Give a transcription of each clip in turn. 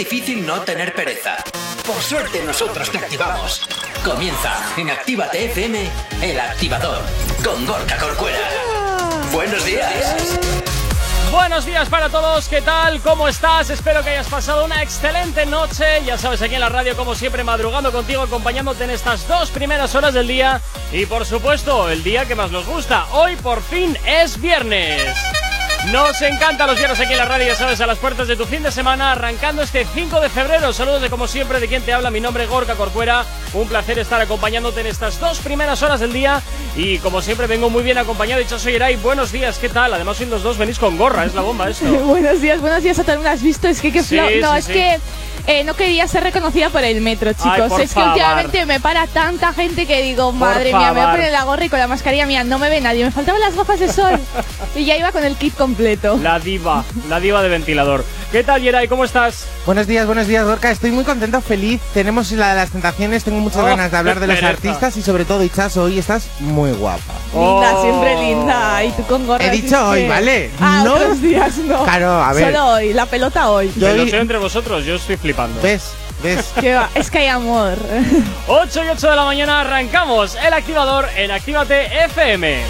Difícil no tener pereza. Por suerte nosotros te activamos. Comienza en Actívate FM, el activador, con Gorka Corcuera. Buenos días. Buenos días para todos, ¿qué tal? ¿Cómo estás? Espero que hayas pasado una excelente noche. Ya sabes, aquí en la radio, como siempre, madrugando contigo, acompañándote en estas dos primeras horas del día. Y por supuesto, el día que más nos gusta. Hoy por fin es viernes. Nos encanta los viernes aquí en la radio, ya sabes, a las puertas de tu fin de semana, arrancando este 5 de febrero. Saludos de como siempre de quien te habla, mi nombre es Gorka Corcuera. Un placer estar acompañándote en estas dos primeras horas del día. Y como siempre vengo muy bien acompañado. Dicho soy Eray, buenos días, ¿qué tal? Además, soy los dos venís con gorra, es la bomba esto. buenos días, buenos días a todos. ¿Has visto? Es que qué Sí, No, sí, es sí. que eh, no quería ser reconocida por el metro, chicos. Ay, por es que favor. últimamente me para tanta gente que digo, madre mía, me voy a favor. poner la gorra y con la mascarilla mía no me ve nadie. Me faltaban las gafas de sol y ya iba con el kit completo. La diva, la diva de ventilador. ¿Qué tal, Yeray? ¿Cómo estás? Buenos días, buenos días, Gorka. Estoy muy contento, feliz. Tenemos la de las tentaciones, tengo muchas Oh, ganas de hablar de los pereza. artistas y sobre todo, Ichazo, hoy estás muy guapa. Linda, Oh. siempre linda. Y tú con gorra. He dicho hoy, que- ¿vale? Ah, No- otros días no. Claro, a ver. Solo hoy, la pelota hoy. Yo hoy- sé entre vosotros, yo estoy flipando. ¿Ves? ¿Ves? Qué va, es que hay amor. 8 y 8 de la mañana arrancamos el activador en Actívate FM.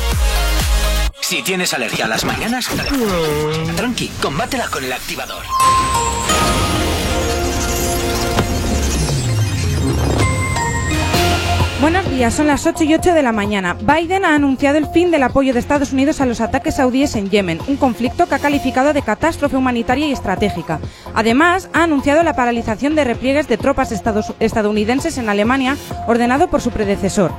Si tienes alergia a las mañanas, tranqui, combátela con el activador. Buenos días, son las 8 y 8 de la mañana. Biden ha anunciado el fin del apoyo de Estados Unidos a los ataques saudíes en Yemen, un conflicto que ha calificado de catástrofe humanitaria y estratégica. Además, ha anunciado la paralización de repliegues de tropas estadounidenses en Alemania, ordenado por su predecesor.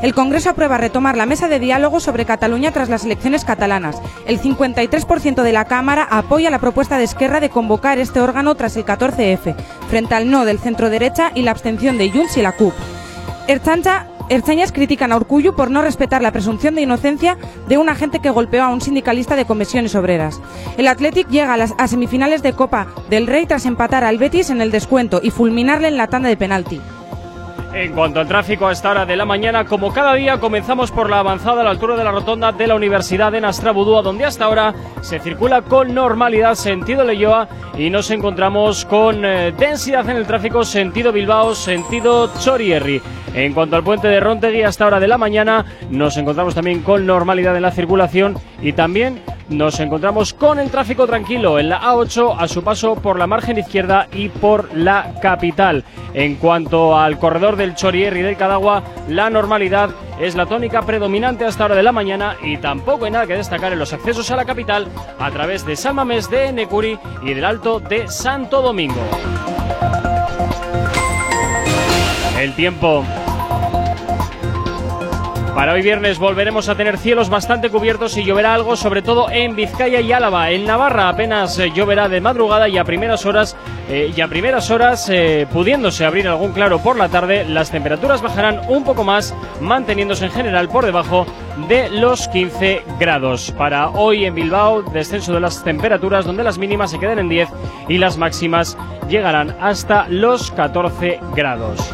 El Congreso aprueba retomar la mesa de diálogo sobre Cataluña tras las elecciones catalanas. El 53% de la Cámara apoya la propuesta de Esquerra de convocar este órgano tras el 14F, frente al no del centro-derecha y la abstención de Junts y la CUP. Ertzainas critican a Urcullu por no respetar la presunción de inocencia de un agente que golpeó a un sindicalista de comisiones obreras. El Athletic llega a las a semifinales de Copa del Rey tras empatar al Betis en el descuento y fulminarle en la tanda de penalti. En cuanto al tráfico a esta hora de la mañana, como cada día, comenzamos por la avanzada a la altura de la rotonda de la Universidad de Nastrabudúa, donde hasta ahora se circula con normalidad sentido Leyoa y nos encontramos con eh, densidad en el tráfico sentido Bilbao, sentido Chorierri. En cuanto al puente de Rontegui, hasta hora de la mañana, nos encontramos también con normalidad en la circulación y también nos encontramos con el tráfico tranquilo en la A8 a su paso por la margen izquierda y por la capital. En cuanto al corredor del Chorier y del Cadagua, la normalidad es la tónica predominante hasta hora de la mañana y tampoco hay nada que destacar en los accesos a la capital a través de San de Necuri y del Alto de Santo Domingo. El tiempo. Para hoy viernes volveremos a tener cielos bastante cubiertos y lloverá algo, sobre todo en Vizcaya y Álava. En Navarra apenas eh, lloverá de madrugada y a primeras horas, eh, y a primeras horas, eh, pudiéndose abrir algún claro por la tarde, las temperaturas bajarán un poco más, manteniéndose en general por debajo de los 15 grados. Para hoy en Bilbao, descenso de las temperaturas, donde las mínimas se quedan en 10 y las máximas llegarán hasta los 14 grados.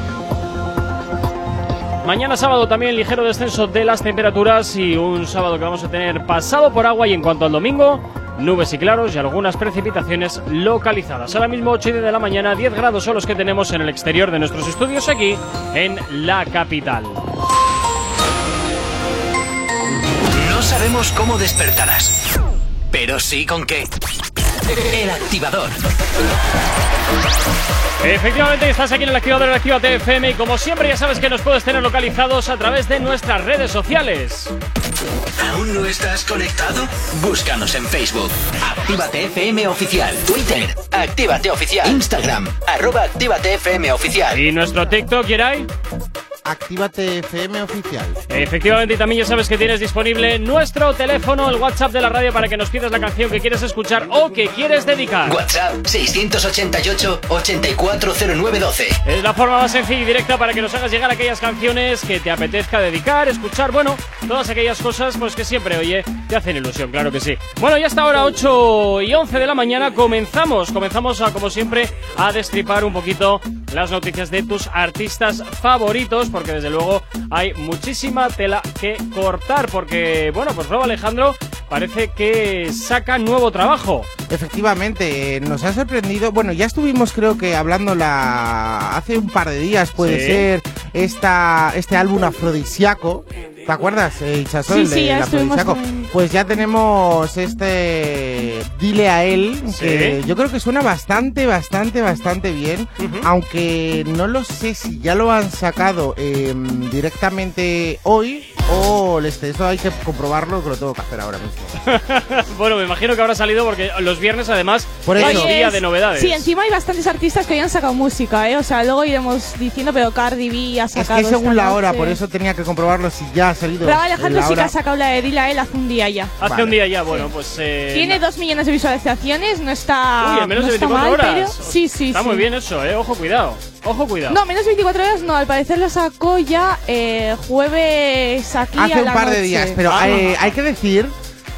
Mañana sábado también ligero descenso de las temperaturas y un sábado que vamos a tener pasado por agua y en cuanto al domingo, nubes y claros y algunas precipitaciones localizadas. Ahora mismo 8 y 10 de la mañana, 10 grados son los que tenemos en el exterior de nuestros estudios aquí en la capital. No sabemos cómo despertarás, pero sí con qué. El activador. Efectivamente, estás aquí en el activador de Actívate FM y como siempre ya sabes que nos puedes tener localizados a través de nuestras redes sociales. ¿Aún no estás conectado? Búscanos en Facebook. Actívate FM Oficial. Twitter. Actívate Oficial. Instagram. Arroba Actívate FM Oficial. Y nuestro TikTok, Yeray. Actívate FM oficial. Efectivamente, y también ya sabes que tienes disponible nuestro teléfono, el WhatsApp de la radio, para que nos pidas la canción que quieres escuchar o que quieres dedicar. WhatsApp 688-840912. Es la forma más sencilla y directa para que nos hagas llegar aquellas canciones que te apetezca dedicar, escuchar, bueno, todas aquellas cosas pues que siempre, oye, te hacen ilusión, claro que sí. Bueno, ya hasta ahora 8 y 11 de la mañana comenzamos, comenzamos a, como siempre, a destripar un poquito las noticias de tus artistas favoritos, porque desde luego hay muchísima tela que cortar, porque, bueno, pues Rob Alejandro parece que saca nuevo trabajo. Efectivamente, eh, nos ha sorprendido. Bueno, ya estuvimos, creo que hablando la hace un par de días, puede Sí. ser, esta, este álbum afrodisíaco. ¿Te acuerdas, eh, Ichasol, Sí, sí, ya estuvimos Pues ya tenemos este Dile a él, Sí. que yo creo que suena bastante, bastante, bastante bien. Aunque no lo sé si ya lo han sacado eh, directamente hoy o les, eso hay que comprobarlo, que lo tengo que hacer ahora mismo. Bueno, me imagino que habrá salido porque los viernes además Por hay eso. día de novedades. Sí, encima hay bastantes artistas que hoy han sacado música, ¿eh? O sea, luego iremos diciendo, pero Cardi B ha Es sacado. que según esta la hora, noche. por eso tenía que comprobarlo si ya salido. Bravo Alejandro sí que ha sacado la de Dile a él hace un día ya. Hace Vale. un día ya, bueno, pues... eh, Tiene dos millones de visualizaciones, no está. Uy, en menos no de está 24 mal, horas. pero- Sí, sí, Está sí. muy bien eso, eh. Ojo, cuidado. Ojo, cuidado. No, menos de 24 horas no, al parecer lo sacó ya eh, jueves aquí Hace a un la par de noche. días, pero Ah. eh, hay que decir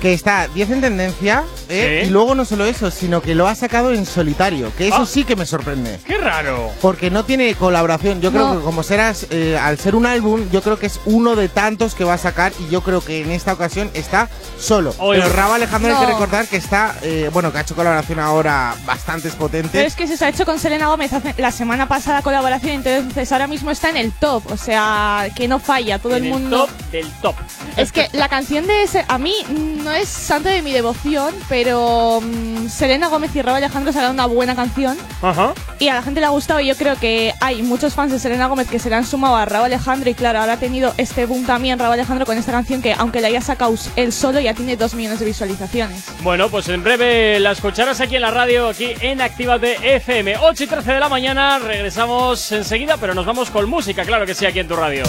que está 10 en tendencia ¿eh? Sí. y luego no solo eso, sino que lo ha sacado en solitario, que eso Ah. sí que me sorprende. Qué raro. Porque no tiene colaboración. Yo creo que como serás, eh, al ser un álbum, yo creo que es uno de tantos que va a sacar y yo creo que en esta ocasión está solo. Oye. Pero Raba Alejandro hay que recordar que está, eh, bueno, que ha hecho colaboración ahora bastantes Pero potentes. es que se ha hecho con Selena Gómez hace- la semana pasada colaboración, entonces ahora mismo está en el top, o sea, que no falla, todo En el mundo. top del top. Es que la canción de ese, a mí no es santo de mi devoción, pero mm, Selena Gómez y Raúl Alejandro sacaron una buena canción Ajá. y a la gente le ha gustado y yo creo que hay muchos fans de Selena Gómez que se le han sumado a Raúl Alejandro y claro, ahora ha tenido este boom también Raúl Alejandro con esta canción que aunque la haya sacado él solo ya tiene dos millones de visualizaciones. Bueno, pues en breve la escucharás aquí en la radio, aquí en Actívate FM. 8 y 13 de la mañana, regresamos enseguida, pero nos vamos con música, claro que sí, aquí en tu radio.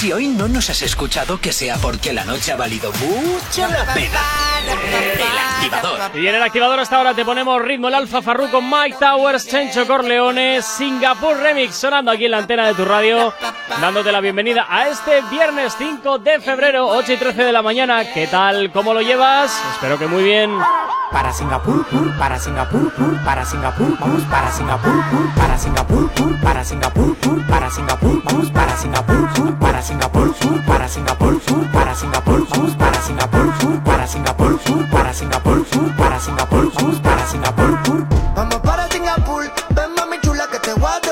Si hoy no nos has escuchado, que sea porque la noche ha valido mucho la pena. El activador. Y en el activador hasta ahora te ponemos ritmo el Alfa Farruko, Mike Towers, Chencho Corleone, Singapur Remix, sonando aquí en la antena de tu radio, dándote la bienvenida a este viernes 5 de febrero, 8 y 13 de la mañana. ¿Qué tal? ¿Cómo lo llevas? Espero que muy bien. Para Singapur, pur, para Singapur, pur, para Singapur, vamos para Singapur, pur, para Singapur, pur, para Singapur, pur, para Singapur, vamos para Singapur, pur, para Singapur, pur, para Singapur, pur, para Singapur, para Singapur, pur, para Singapur, pur, para Singapur, pur, para Singapur, vamos para Singapur, pur. Vamos para Singapur, ven mami chula que te voy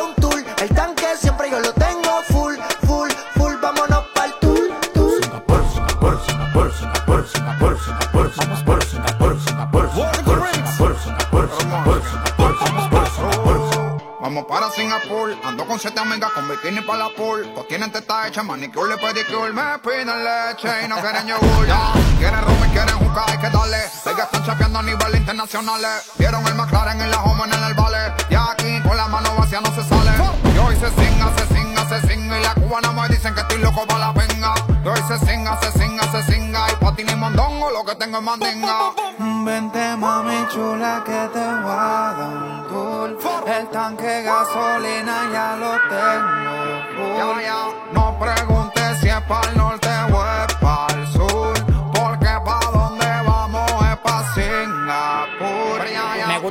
con siete amigas con bikini para la pool. Pues tienen teta hecha, manicure, pedicure, me piden leche y no quieren yogur. Ya, quieren rum y quieren jugar, hay que darle. Ellas están chapeando a nivel internacional. Vieron el McLaren y la Homer en el vale. Y aquí con la mano vacía no se sale. Y hoy se singa, se singa, se singa. Y la cubana me dicen que estoy loco para la venga. Y hoy se singa, se singa, se singa. Lo que tengo es mandinga. Vente mami chula que te voy a dar un tour. El tanque gasolina ya lo tengo full. no preguntes si es para el norte o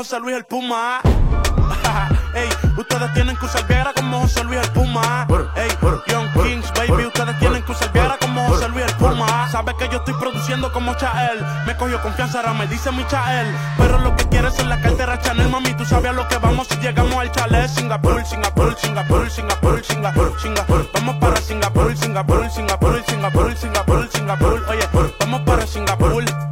José Luis el Puma. Ey, ustedes tienen que usar Viagra como José Luis el Puma. Ey, Young Kings, baby, ustedes tienen que usar Viagra como José Luis el Puma. Sabes que yo estoy produciendo como Chael. cogió confianza, ahora me dice Michael. Pero lo que quieres es la cartera Chanel, mami, tú sabes a lo que vamos si llegamos al chalet. Singapur, Singapur, Singapur, Singapur, Singapur, Singapur. Vamos para Singapur, Singapur, Singapur, Singapur, Singapur, Singapur. Oye, vamos para Singapur.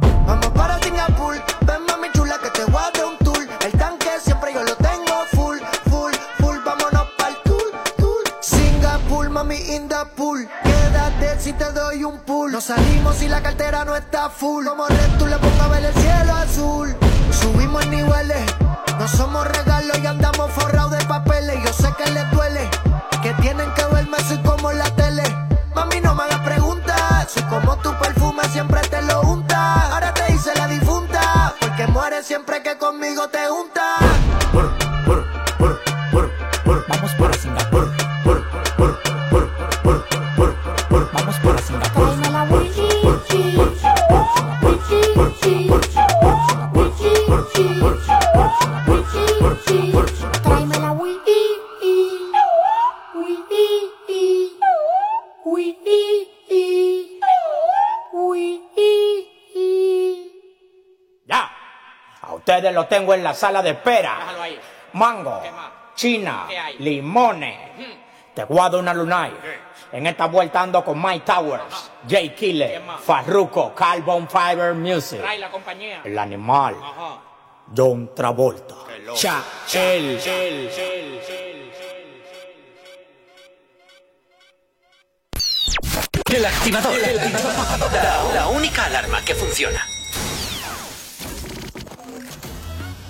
Salimos si la cartera no está full. Como red tú le pongo a ver el cielo azul. Subimos niveles, no somos regalos y andamos forrados de papeles. Yo sé que les duele, que tienen que verme soy como la tele. Mami, no me hagas preguntas, soy como tu perfume, siempre te lo unta. Ahora te hice la difunta, porque mueres siempre que conmigo te juntas. Tengo en la sala de espera. Mango, china, limones. Te guardo una lunay. En esta vuelta ando con Mike Towers, Jay Killer, Farruko, Carbon Fiber Music. la compañía. El animal. John Travolta. Cha, el. El activador. La, la única alarma que funciona.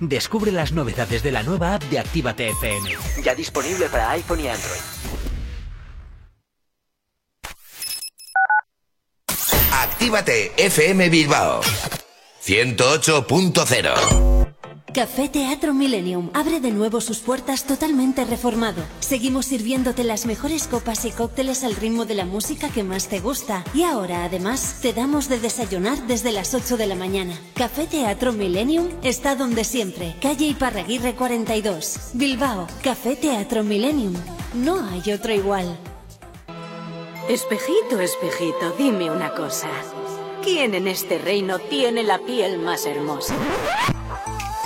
Descubre las novedades de la nueva app de Actívate FM. Ya disponible para iPhone y Android. Actívate FM Bilbao 108.0 Café Teatro Millennium abre de nuevo sus puertas totalmente reformado. Seguimos sirviéndote las mejores copas y cócteles al ritmo de la música que más te gusta. Y ahora, además, te damos de desayunar desde las 8 de la mañana. Café Teatro Millennium está donde siempre. Calle Iparraguirre 42. Bilbao. Café Teatro Millennium. No hay otro igual. Espejito, espejito, dime una cosa. ¿Quién en este reino tiene la piel más hermosa?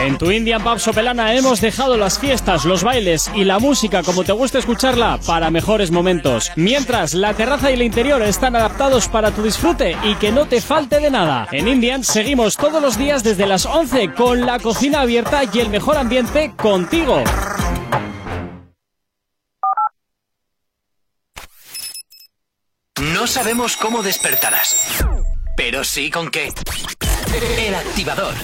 En tu Indian Pub Sopelana hemos dejado las fiestas, los bailes y la música como te gusta escucharla para mejores momentos. Mientras la terraza y el interior están adaptados para tu disfrute y que no te falte de nada. En Indian seguimos todos los días desde las 11 con la cocina abierta y el mejor ambiente contigo. No sabemos cómo despertarás, pero sí con qué. El activador.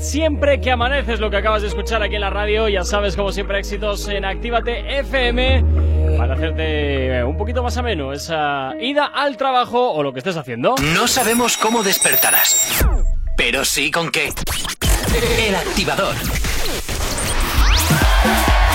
Siempre que amaneces lo que acabas de escuchar aquí en la radio. Ya sabes, como siempre, éxitos en Actívate FM para hacerte un poquito más ameno esa ida al trabajo o lo que estés haciendo. No sabemos cómo despertarás, pero sí con qué. El activador.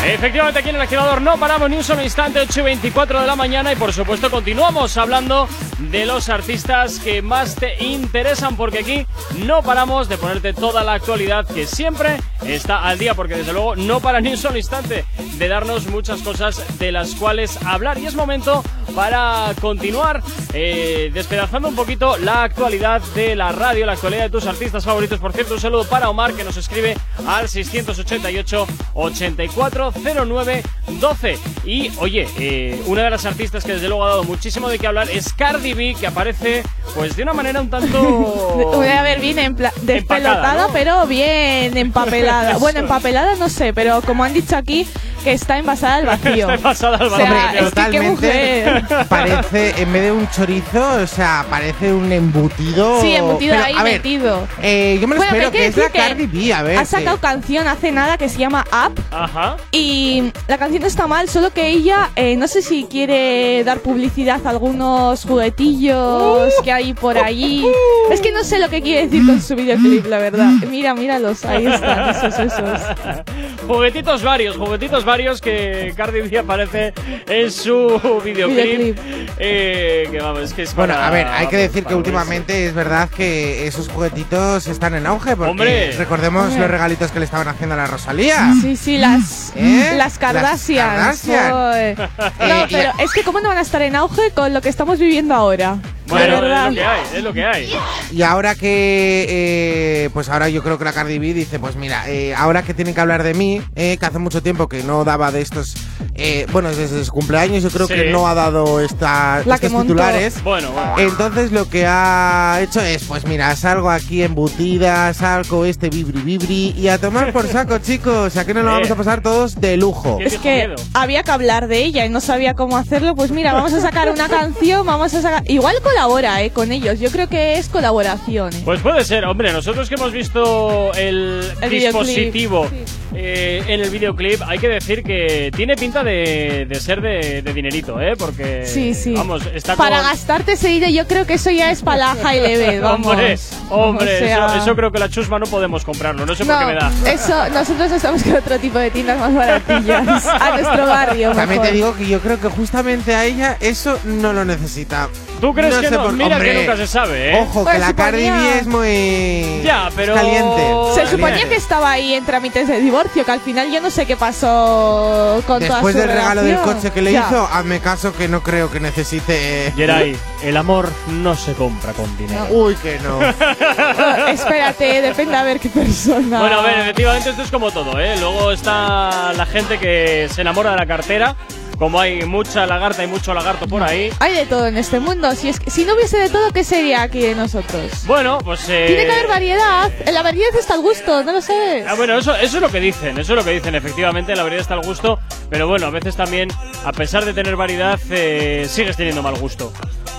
Efectivamente, aquí en el activador no paramos ni un solo instante, 8 y 24 de la mañana. Y por supuesto, continuamos hablando de los artistas que más te interesan, porque aquí no paramos de ponerte toda la actualidad que siempre está al día, porque desde luego no para ni un solo instante de darnos muchas cosas de las cuales hablar. Y es momento para continuar eh, despedazando un poquito la actualidad de la radio, la actualidad de tus artistas favoritos. Por cierto, un saludo para Omar que nos escribe al 688 8409 12. Y oye, eh, una de las artistas que desde luego ha dado muchísimo de qué hablar es Cardi Que aparece pues de una manera un tanto. Voy a ver bien empla- despelotada, pero bien empapelada. bueno, empapelada no sé, pero como han dicho aquí, que está envasada al vacío. Está envasada al O sea, vacío. es que qué mujer. parece, en vez de un chorizo, o sea, parece un embutido. Sí, embutido Pero, ahí a ver, metido. eh, yo me lo Bueno, espero, que que es la Cardi B, a ver. Ha sacado canción hace nada que se llama Up. Ajá. Y la canción no está mal, solo que ella, eh, no sé si quiere dar publicidad a algunos juguetillos que hay por allí. Es que no sé lo que quiere decir con su videoclip, la verdad. Mira, míralos, ahí están, esos, esos. Juguetitos varios, juguetitos varios que Cardi B aparece en su videoclip. Eh, que vamos, es que es Bueno, para- a ver, hay que decir que últimamente es verdad que esos juguetitos están en auge. Porque Hombre. recordemos Hombre. los regalitos que le estaban haciendo a la Rosalía. Sí, sí, las, ¿Eh? las Kardashians. Las Kardashian. No, Eh, pero es que cómo no van a estar en auge con lo que estamos viviendo ahora. Bueno, es lo que hay, es lo que hay. Y ahora que, eh, pues ahora yo creo que la Cardi B dice, pues mira, eh, ahora que tienen que hablar de mí, eh, que hace mucho tiempo que no daba de estos, eh, bueno, desde su cumpleaños yo creo Sí. que no ha dado esta, La estos titulares. Bueno, bueno. Entonces lo que ha hecho es, pues mira, salgo aquí embutida, salgo este vibri vibri y a tomar por saco, chicos, ¿a qué no lo vamos a pasar todos de lujo? ¿Qué Es que había que hablar de ella y no sabía cómo hacerlo. Pues mira, vamos a sacar una canción, vamos a sacar. Igual colabora, eh, con ellos. Yo creo que es colaboración. eh. Pues puede ser, hombre, nosotros que hemos visto el, dispositivo sí. Eh, en el videoclip, hay que decir que tiene pinta de, de ser de, de dinerito, ¿eh? Porque, Sí, sí. vamos, está Para gastarte ese dinero, yo creo que eso ya es para la high level, vamos. Hombre, hombre, O sea- eso, eso creo que la chusma no podemos comprarlo, no sé por qué me da. eso, nosotros estamos con otro tipo de tiendas más baratillas. a nuestro barrio, También mejor. te digo que yo creo que justamente a ella eso no lo necesita. ¿Tú crees que sé no? por- Mira Hombre, que nunca se sabe, ¿eh? Ojo, Pues que la suponía- Cardi B es muy. Ya, pero- Caliente. Se suponía que estaba ahí en trámites de divorcio, que al final yo no sé qué pasó con toda Después su del regalo del coche que le Ya. hizo, hazme caso que no creo que necesite. Geray, el amor no se compra con dinero. Uy, que no. Espérate, depende a ver qué persona. Bueno, a ver, efectivamente esto es como todo, ¿eh? Luego está la gente que se enamora de la cartera. Como hay mucha lagarta y mucho lagarto por ahí. Hay de todo en este mundo. Si, es que- si no hubiese de todo, ¿qué sería aquí de nosotros? Bueno, pues. eh, Tiene que haber variedad. La variedad está el gusto, ¿no lo sabes? Ah, bueno, eso, eso es lo que dicen, eso es lo que dicen, efectivamente, la variedad está al gusto, pero bueno, a veces también, a pesar de tener variedad, eh, sigues teniendo mal gusto.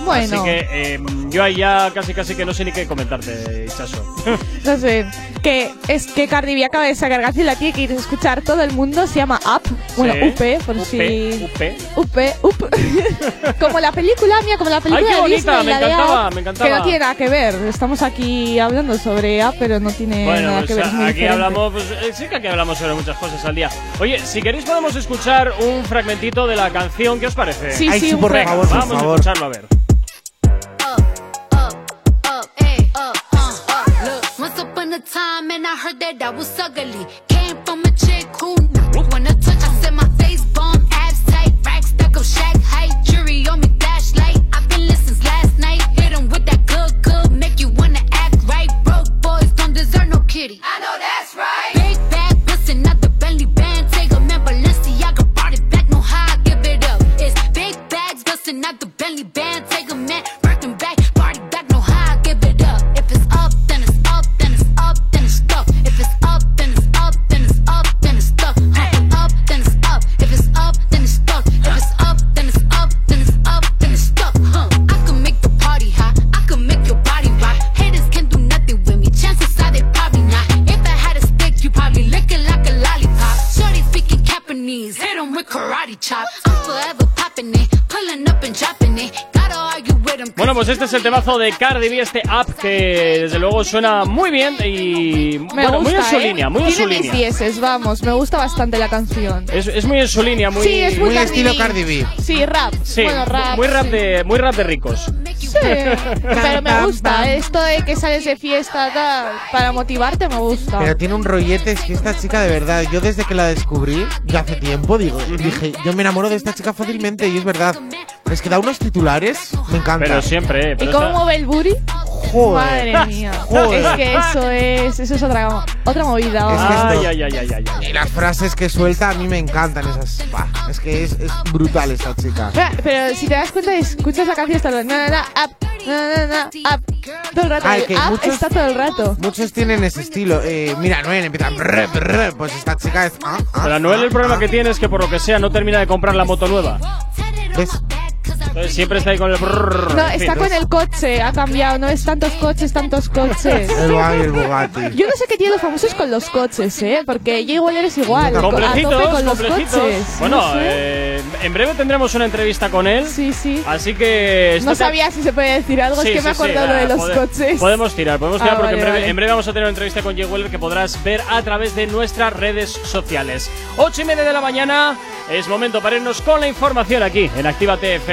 Bueno. Así que eh, yo ahí ya casi casi que no sé ni qué comentarte, Chaso. No sé. Que es que Cardi B acaba de sacar canción, la tiene que ir a escuchar todo el mundo. Se llama Up. Bueno, Sí. UP, por UP, si. UP. UP, UP. como la película, mía, como la película qué de bonita, Disney, me la de encantaba, Up, me encantaba. Que no tiene nada que ver. Estamos aquí hablando sobre Up, pero no tiene Bueno, nada pues que ver. es muy aquí diferente. hablamos, pues eh, sí que aquí hablamos sobre muchas cosas al día. Oye, si queréis podemos escuchar un fragmentito de la canción, ¿qué os parece? Sí, Ay, sí, sí, un por Venga, favor, por vamos a favor. escucharlo a ver. A time, and I heard that I was ugly. Came from a chick who I touch, I said my face bomb, abs tight, rack stuck up, shack pues este es el temazo de Cardi B, este app que desde luego suena muy bien y Me bueno, muy en su ¿eh? línea, muy en su mis línea. dieces, vamos. Me gusta bastante la canción. Es, es muy en su línea, muy, sí, es muy, muy estilo Cardi B. Sí, rap. Sí, bueno, rap. muy rap sí. de muy rap de ricos. Sí, pero me gusta. Esto de que sales de fiesta tal, para motivarte me gusta. Pero tiene un rollete, es que esta chica de verdad, yo desde que la descubrí, ya hace tiempo, digo, dije, yo me enamoro de esta chica fácilmente y es verdad. Es que da unos titulares, me encanta. Pero siempre, ¿Y pero cómo mueve el booty? Joder. Madre mía. Joder. Es que eso es, eso es otra, otra movida. Es que vamos. Ay, esto- ay, ay, ay, ay, ay. Y las frases que suelta a mí me encantan esas. Bah, es que es, es brutal esta chica. Espera, Pero si te das cuenta, escuchas la canción está todo el rato. Up, up. Todo el. Ay, el que up muchos- está todo el rato. Muchos tienen ese estilo. Eh, mira, Noel empieza. brr, brr, pues esta chica es. ah, ah, Pero Noel el ah, problema ah. que tiene es que por lo que sea no termina de comprar la moto nueva. ¿Ves? Entonces siempre está ahí con el brrr, No, fin. está con el coche, ha cambiado. No es tantos coches, tantos coches. El Bugatti, el Bugatti. Yo no sé qué tienen los famosos con los coches, ¿eh? Porque ella igual eres igual. A Complecitos, tope con los complecitos. coches. Bueno, No sé. eh, en breve tendremos una entrevista con él. Sí, sí. Así que. No sabía si se puede decir algo, Sí, es que me he sí, ah, de los coches. Podemos tirar, podemos tirar Ah, porque en, breve, vale. en breve vamos a tener una entrevista con Jay Weller que podrás ver a través de nuestras redes sociales. Ocho y media de la mañana, es momento para irnos con la información aquí en Actívate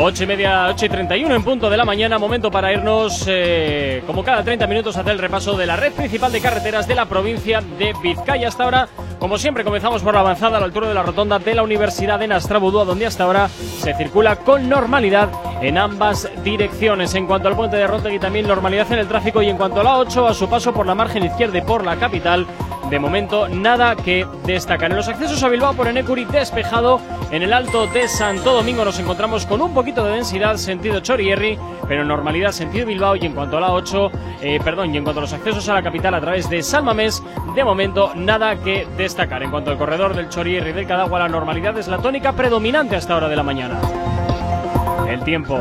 Ocho y media, ocho y 31 en punto de la mañana, momento para irnos, eh, como cada 30 minutos, a hacer el repaso de la red principal de carreteras de la provincia de Vizcaya. Hasta ahora, como siempre, comenzamos por la avanzada a la altura de la rotonda de la Universidad de Nastrabudúa, donde hasta ahora se circula con normalidad en ambas direcciones. En cuanto al puente de Rotegui, también normalidad en el tráfico. Y en cuanto a la 8, a su paso por la margen izquierda y por la capital, de momento nada que destacar. En los accesos a Bilbao por Enecuri despejado En el alto de Santo Domingo nos encontramos con un poquito de densidad sentido Chorierri, pero normalidad sentido Bilbao y en cuanto a la 8, eh, perdón, y en cuanto a los accesos a la capital a través de Salmamés, de momento nada que destacar. En cuanto al corredor del Chorierri del Cadagua, la normalidad es la tónica predominante hasta hora de la mañana. El tiempo.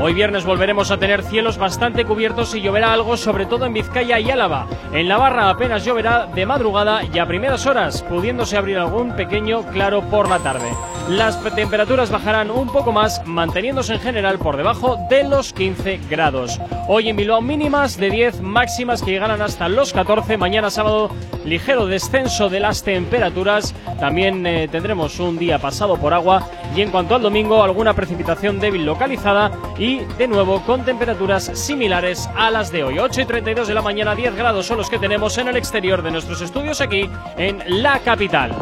Hoy viernes volveremos a tener cielos bastante cubiertos y lloverá algo, sobre todo en Vizcaya y Álava. En Navarra apenas lloverá de madrugada y a primeras horas, pudiéndose abrir algún pequeño claro por la tarde. Las temperaturas bajarán un poco más, manteniéndose en general por debajo de los 15 grados. Hoy en Bilbao mínimas de 10, máximas que llegarán hasta los 14. Mañana sábado ligero descenso de las temperaturas. También eh, tendremos un día pasado por agua y en cuanto al domingo alguna precipitación débil localizada y de nuevo con temperaturas similares a las de hoy. 8 y 32 de la mañana, 10 grados son los que tenemos en el exterior de nuestros estudios aquí en la capital.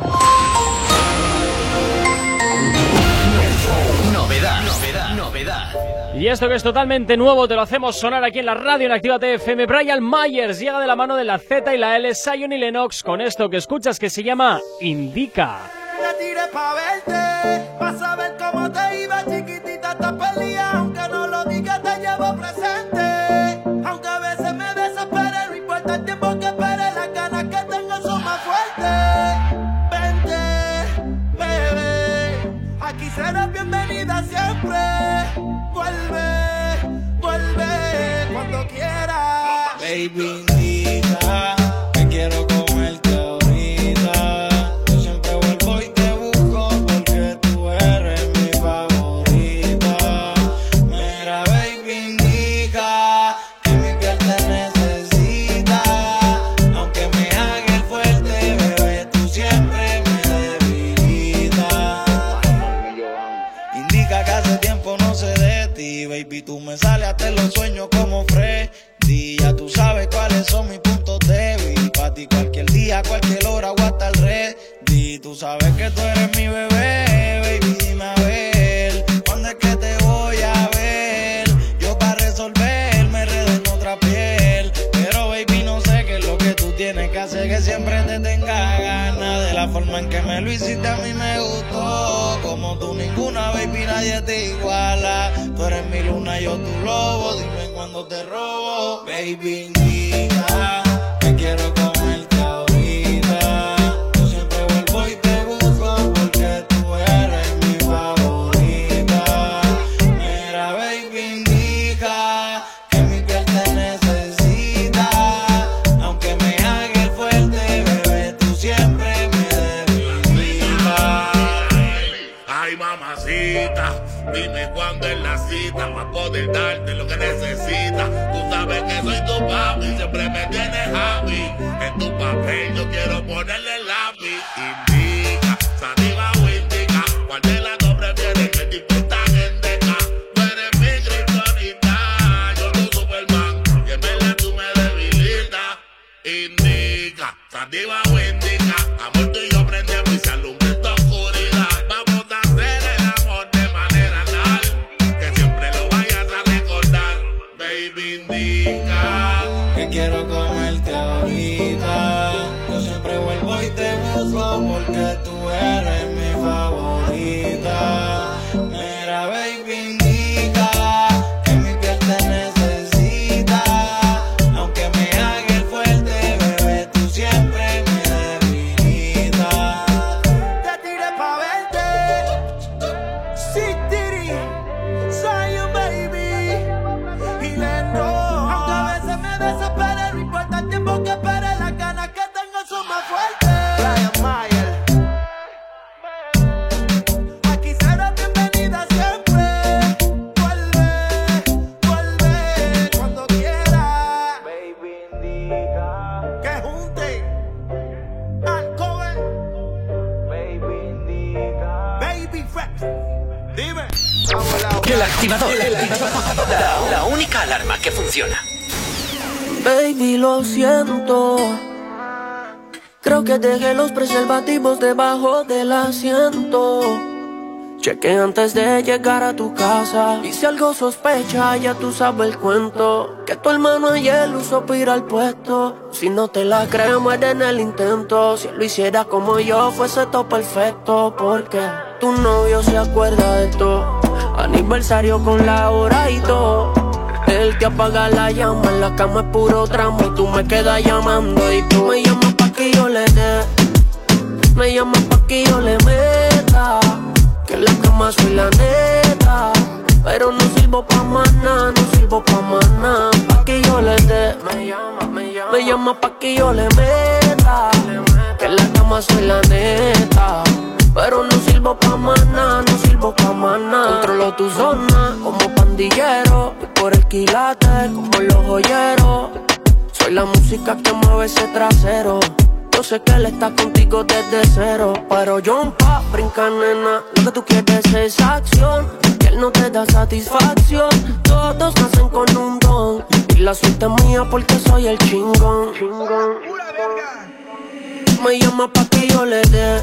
Novedad, novedad, novedad. Y esto que es totalmente nuevo te lo hacemos sonar aquí en la radio en Activa TFM. Brian Myers llega de la mano de la Z y la L, Zion y Lennox con esto que escuchas que se llama Indica. Te tiré pa' verte, pa' saber cómo te iba chiquitita esta pelea, aunque no lo digas te llevo presente. Aunque a veces me desespere, no importa el tiempo que espere, las ganas que tengo son más fuertes. Vente, bebé, aquí serás bienvenida siempre. Vuelve, vuelve cuando quieras. Baby, Tú sabes que tú eres mi bebé, baby. Dime a ¿cuándo es que te voy a ver? Yo para resolver me enredo en otra piel. Pero baby, no sé qué es lo que tú tienes que hacer que siempre te tenga ganas. De la forma en que me lo hiciste a mí me gustó. Como tú ninguna, baby, nadie te iguala. Tú eres mi luna, yo tu lobo. Dime cuando te robo. Baby, indica que quiero comerte poder darte lo que necesitas. Tú sabes que soy tu papi, siempre me tienes happy. En tu papel yo quiero ponerle comerte ahorita. Yo siempre vuelvo y te busco porque tú eres mi favorita. Mira, baby, lo siento. Creo que dejé los preservativos debajo del asiento. Cheque antes de llegar a tu casa. Y si algo sospecha, ya tú sabes el cuento. Que tu hermano ayer lo usó para ir al puesto. Si no te la crees, muere en el intento. Si lo hiciera como yo, fuese todo perfecto. Porque tu novio se acuerda de todo. Aniversario con la hora y todo. Él te apaga la llama, en la cama es puro drama. Y tú me quedas llamando. Y tú me llamas pa' que yo le dé. Me llamas pa' que yo le meta. Que en la cama soy la neta. Pero no sirvo pa' maná, no sirvo pa' maná. Pa' que yo le dé. Me llama, me llama. Me llama pa' que yo le meta. Que en la cama soy la neta. Pero no sirvo pa' maná, no sirvo pa' maná. Controlo tu zona como pandillero. Voy por el quilate como los joyeros. Soy la música que mueve ese trasero. Yo sé que él está contigo desde cero. Pero yo pa' brincar, nena. Lo que tú quieres es acción. Y él no te da satisfacción. Todos nacen con un don. Y la suerte es mía porque soy el chingón. Me llama pa' que yo le dé.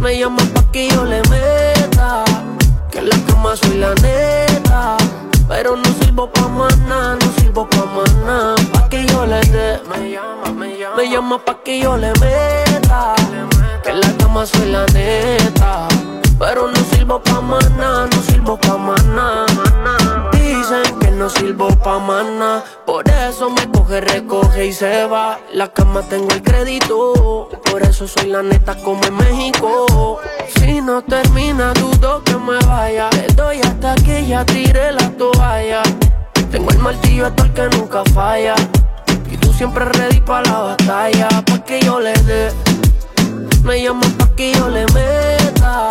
Me llama pa' que yo le meta. Que en la cama soy la neta. Pero no sirvo pa' maná, no sirvo pa' maná. Pa' que yo le dé. Me llama, me llama. Me llama pa' que yo le meta. Que en la cama soy la neta. Pero no sirvo pa' maná, no sirvo pa' maná. No sirvo pa' maná. Por eso me coge, recoge y se va. La cama tengo el crédito. Por eso soy la neta como en México. Si no termina, dudo que me vaya. Le doy hasta que ya tire la toalla. Tengo el martillo hasta el que nunca falla. Y tú siempre ready pa' la batalla. Pa' que yo le dé. Me llama pa' que yo le meta.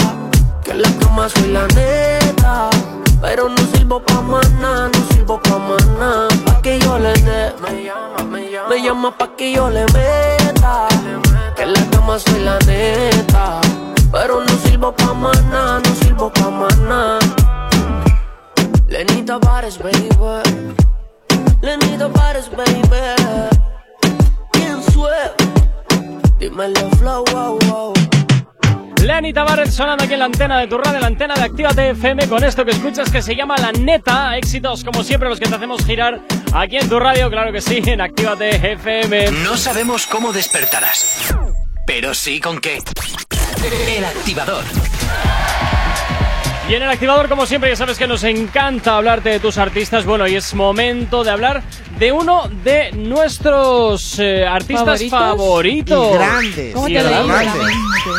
Que en la cama soy la neta. Pero no sirvo pa' maná, no sirvo pa' maná. Pa' que yo le dé. Me llama, me llama. Me llama pa' que yo le meta. Que en la cama soy la neta. Pero no sirvo pa' maná, no sirvo pa' maná. Lenita Bares, baby. Lenita Bares, baby. ¿Quién suena? Dímelo, flow, wow, wow. Lenny Tavares sonando aquí en la antena de tu radio, la antena de Actívate FM con esto que escuchas que se llama La Neta. Éxitos como siempre los que te hacemos girar aquí en tu radio, claro que sí, en Actívate FM. No sabemos cómo despertarás, pero sí con qué. El activador. Y en el activador, como siempre, ya sabes que nos encanta hablarte de tus artistas. Bueno, y es momento de hablar de uno de nuestros eh, artistas ¿Favoritos? favoritos. Y grandes. ¿Cómo Y te grandes.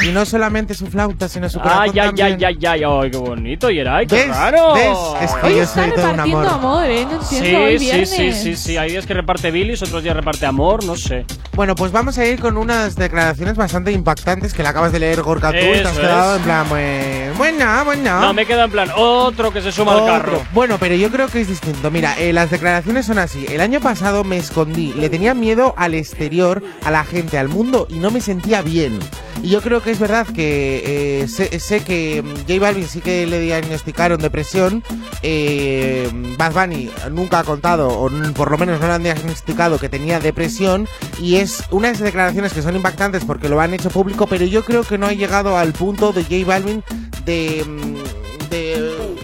Y no solamente su flauta, sino su corazón Ay, ay, ay, ay, ay, ay, qué bonito, Yeray, qué ¿Ves? raro. ¿Ves? Es que Hoy yo está soy todo un repartiendo amor. amor, ¿eh? No entiendo, hoy Sí, sí, sí, sí, sí. Hay días que reparte bilis, otros días reparte amor, no sé. Bueno, pues vamos a ir con unas declaraciones bastante impactantes que le acabas de leer, Gorka, tú, y te has Eso quedado en plan, pues, buena, buena. No, me queda en plan, otro que se suma al carro. Bueno, pero yo creo que es distinto. Mira, eh, las declaraciones son así. El año pasado me escondí, le tenía miedo al exterior, a la gente, al mundo y no me sentía bien. Y yo creo que es verdad que eh, sé, sé que mm, J Balvin sí que le diagnosticaron depresión. Eh, Bad Bunny nunca ha contado, o por lo menos no le han diagnosticado que tenía depresión. Y es unas declaraciones que son impactantes porque lo han hecho público, pero yo creo que no ha llegado al punto de J Balvin de. De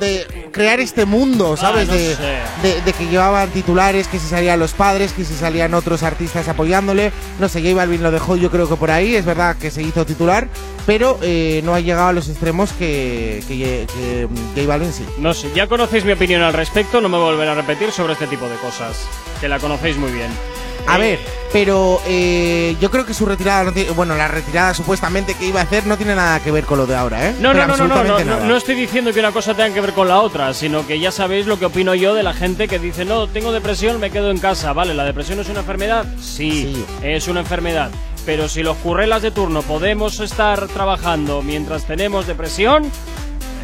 de crear este mundo, ¿sabes? No de, sé. de- de que llevaban titulares, que si salían los padres, que si salían otros artistas apoyándole. No sé, J Balvin lo dejó yo creo que por ahí, es verdad que se hizo titular, pero eh, no ha llegado a los extremos que, que, que, J Balvin sí. No sé, ya conocéis mi opinión al respecto, no me volveré a repetir sobre este tipo de cosas, que la conocéis muy bien. A ver, pero eh, yo creo que su retirada, no tiene- bueno, la retirada supuestamente que iba a hacer no tiene nada que ver con lo de ahora, ¿eh? No, Pero no, no, no, no, no, no, estoy diciendo que una cosa tenga que ver con la otra, sino que ya sabéis lo que opino yo de la gente que dice, no, tengo depresión, me quedo en casa. Vale, ¿la depresión es una enfermedad? Sí, es una enfermedad. Pero si los currelas de turno podemos estar trabajando mientras tenemos depresión,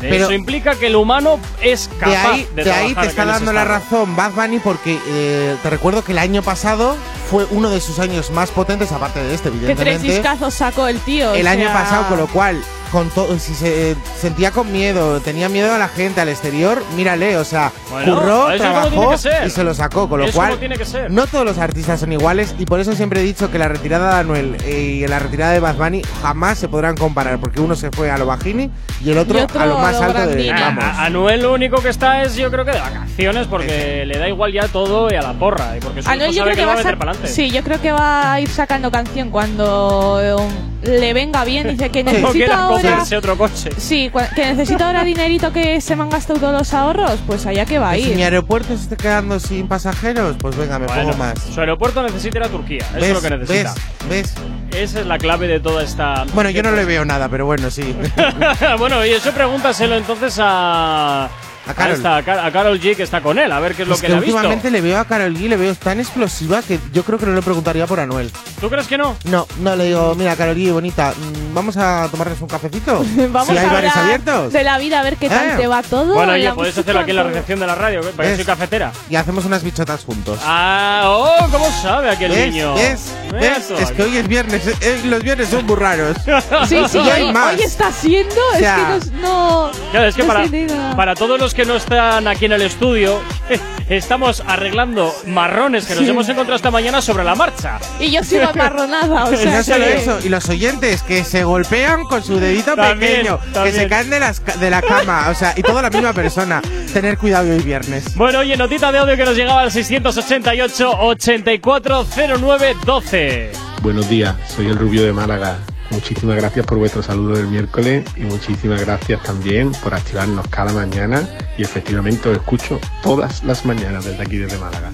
Pero- eso implica que el humano es capaz de ahí, de, de ahí te está dando la razón Bad Bunny porque eh, te recuerdo que el año pasado fue uno de sus años más potentes, aparte de este, Que tres evidentemente. discazos sacó el tío. o El año sea, pasado, con lo cual con todo, si se eh, sentía con miedo, tenía miedo a la gente, al exterior, mírale, o sea, Bueno, curró, eso trabajó y se lo sacó, con lo Es cual como tiene que ser. no todos los artistas son iguales y por eso siempre he dicho que la retirada de Anuel eh, y la retirada de Bad Bunny jamás se podrán comparar, porque uno se fue a lo bajini y el otro, Y otro a lo más a lo alto de vamos. A- Anuel lo único que está es, yo creo que de vacaciones, porque le da igual ya todo y a la porra. Y porque su Anuel yo creo que que va a meter para adelante. Sí, yo creo que va a ir sacando canción cuando eh, le venga bien. Dice que No necesita ahora. otro coche. Sí, que necesita ahora dinerito que se me han gastado todos los ahorros, pues allá que va a Que si mi ir. aeropuerto se esté quedando sin pasajeros, pues venga, me Bueno, pongo más. Su aeropuerto necesita ir a Turquía. Eso ¿Ves? es lo que necesita. ¿Ves? Esa es la clave de toda esta. Bueno, yo no le veo nada, pero bueno, sí. bueno, y eso pregúntaselo entonces a. A Karol. esta, a Car- a Karol G, que está con él, a ver qué es lo Es que, que le ha visto. últimamente le veo a Carol G, le veo tan explosiva que yo creo que no le preguntaría por Anuel. ¿Tú crees que no? No, no, le digo, mira, Carol G, bonita, mm, ¿vamos a tomarnos un cafecito? Vamos si hay a bares abiertos. de la vida, a ver qué tal Eh. te va todo. Bueno, oye, la puedes hacerlo aquí en la recepción de la radio, porque ¿Ves? soy cafetera. Y hacemos unas bichotas juntos. Ah, oh, ¿cómo sabe aquel ¿Ves? niño? Es que hoy es viernes, eh, los viernes son muy raros. Sí, sí, Y hay hoy, más. hoy está siendo. O sea, es que no. no Claro, es que no para, para todos los que no están aquí en el estudio, estamos arreglando marrones que nos Sí. hemos encontrado esta mañana sobre la marcha. Y yo sigo amarronada, o Y sea. no solo que- eso, y los oyentes que se golpean con su dedito También, pequeño, también. que se caen de, las, de la cama, o sea, y toda la misma persona. Tener cuidado hoy viernes. Bueno, oye, notita de audio que nos llegaba al 688 840912. Buenos días, soy el Rubio de Málaga. Muchísimas gracias por vuestro saludo del miércoles y muchísimas gracias también por activarnos cada mañana y efectivamente os escucho todas las mañanas desde aquí, desde Málaga.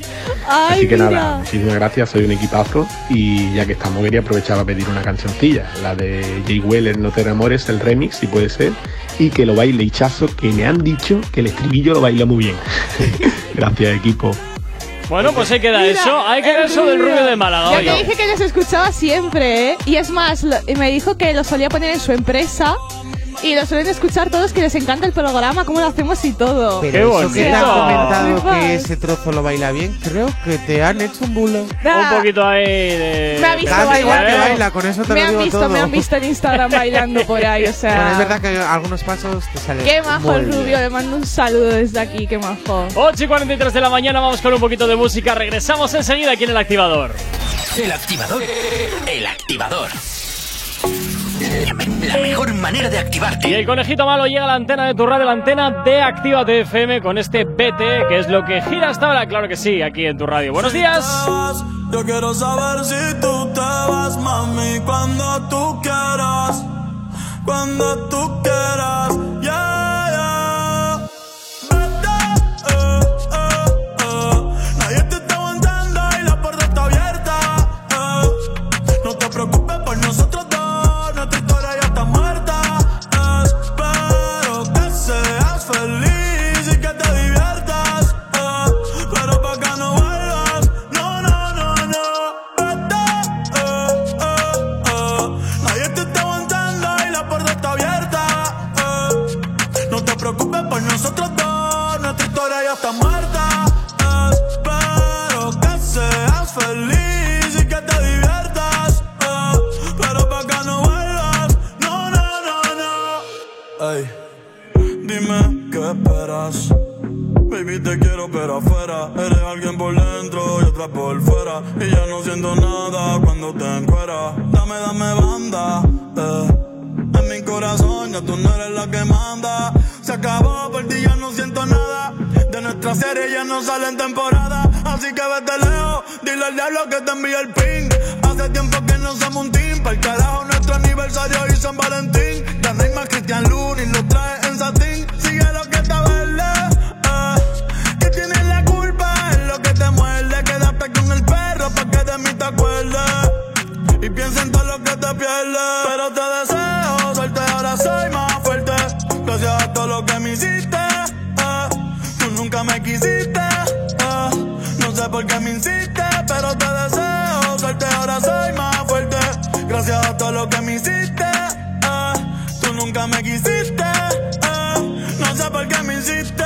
Ay, Así que mira. nada, muchísimas gracias, soy un equipazo y ya que estamos quería aprovechar para pedir una cancioncilla, la de Jay Weller, No te enamores, el remix, si puede ser, y que lo baile Hichazo, que me han dicho que el estribillo lo baila muy bien. gracias equipo. Bueno, pues ahí queda Mira, eso. Ahí queda eso del rubio de Málaga. Yo oye. te dije que les escuchaba siempre, ¿eh? Y es más, lo- y me dijo que lo solía poner en su empresa. Y lo suelen escuchar todos, que les encanta el programa, cómo lo hacemos y todo. Pero eso que te han comentado que ese trozo lo baila bien, creo que te han hecho un bulo. Nah. Un poquito ahí de. Me ha visto Canta igual que baila, con eso te me lo han digo visto, todo. me han visto en Instagram bailando por ahí, o sea. Bueno, es verdad que algunos pasos te salen. Qué majo el rubio, le mando un saludo desde aquí, qué majo. 8 y 43 de la mañana, vamos con un poquito de música. Regresamos enseguida aquí en el activador. El activador. El activador. La mejor manera de activarte. Y el conejito malo llega a la antena de tu radio, la antena de Actívate FM con este BT, que es lo que gira hasta ahora. Claro que sí, aquí en tu radio. Buenos días. Yo quiero saber si tú te vas, mami, cuando tú quieras. Cuando tú quieras, yeah, yeah. Vete, eh, eh, eh. Nadie te está aguantando y la puerta está abierta. eh. No te preocupes por nosotros believe. Eres alguien por dentro y otra por fuera. Y ya no siento nada cuando te encueras Dame, dame banda eh. En mi corazón ya tú no eres la que manda. Se acabó, por ti ya no siento nada. De nuestra serie ya no sale en temporada. Así que vete lejos, dile al diablo que te envíe el ping. Hace tiempo que no somos un team Para el carajo nuestro aniversario y San Valentín. Hay más Cristian Luni, lo trae en satín mí te acuerdes y piensa en todo lo que te pierdes. Pero te deseo suerte, ahora soy más fuerte. Gracias a todo lo que me hiciste. eh. Tú nunca me quisiste. eh. No sé por qué me insiste, pero te deseo suerte, ahora soy más fuerte. Gracias a todo lo que me hiciste. eh. Tú nunca me quisiste. No sé por qué me insiste.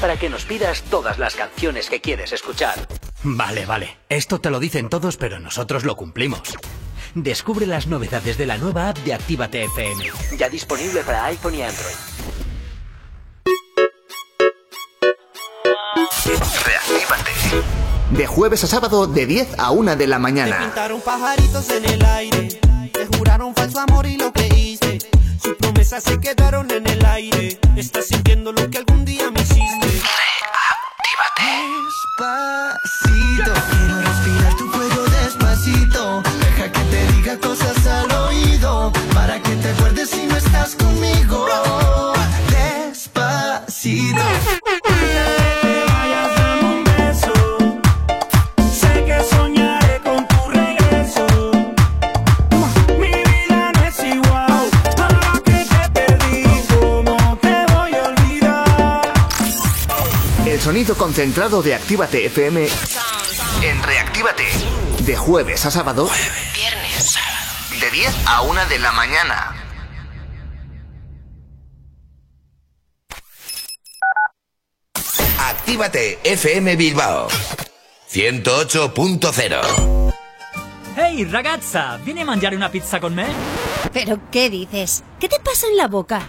Para que nos pidas todas las canciones que quieres escuchar. Vale, vale. Esto te lo dicen todos, pero nosotros lo cumplimos. Descubre las novedades de la nueva app de Actívate FM. Ya disponible para iPhone y Android. Reactívate. De jueves a sábado de 10 a 1 de la mañana. Pintaron pajaritos en el aire, te juraron falso amor y lo creíste. Sus promesas se quedaron en el aire. Estás sintiendo lo que algún Concentrado de Actívate FM en Reactívate. De jueves a sábado. Viernes, De 10 a 1 de la mañana. Actívate FM Bilbao 108.0 Ehi ragazza, vieni a mangiare una pizza con me? ¿Pero qué dices? ¿Qué te pasa en la boca?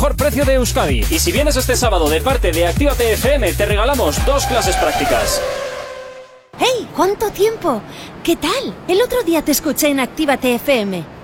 mejor precio de Euskadi. Y si vienes este sábado de parte de Actívate FM, te regalamos dos clases prácticas. ¡Hey! ¿Cuánto tiempo? ¿Qué tal? El otro día te escuché en Actívate FM.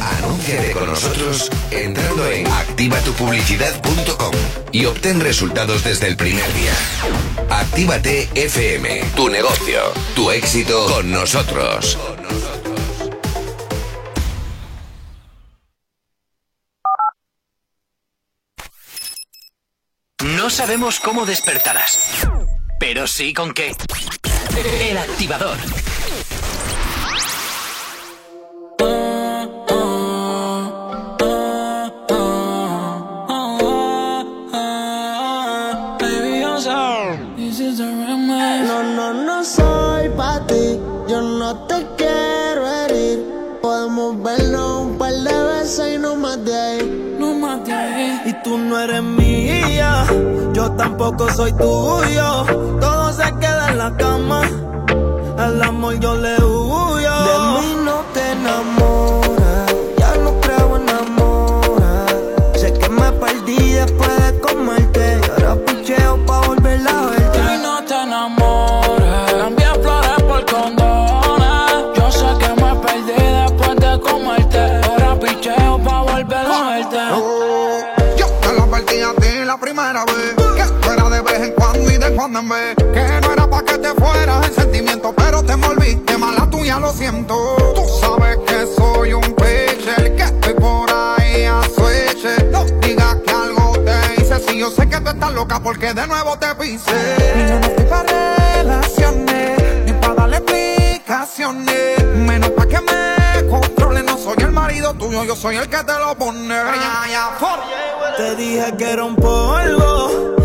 Anúnciate con nosotros entrando en activatupublicidad.com y obtén resultados desde el primer día. Actívate FM, tu negocio, tu éxito con nosotros. No sabemos cómo despertarás, pero sí con qué. El activador. No eres mía, yo tampoco soy tuyo. Todo se queda en la cama, al amor yo le Que no era pa' que te fueras en sentimiento Pero te envolviste, mala tuya, lo siento. Tú sabes que soy un peche Que estoy por ahí a switch No digas que algo te hice Si yo sé que tú estás loca porque de nuevo te pisé Y yo no estoy pa' relaciones Ni pa' darle explicaciones. Menos pa' que me controle No soy el marido tuyo, yo soy el que te lo pone. Te dije que era un polvo,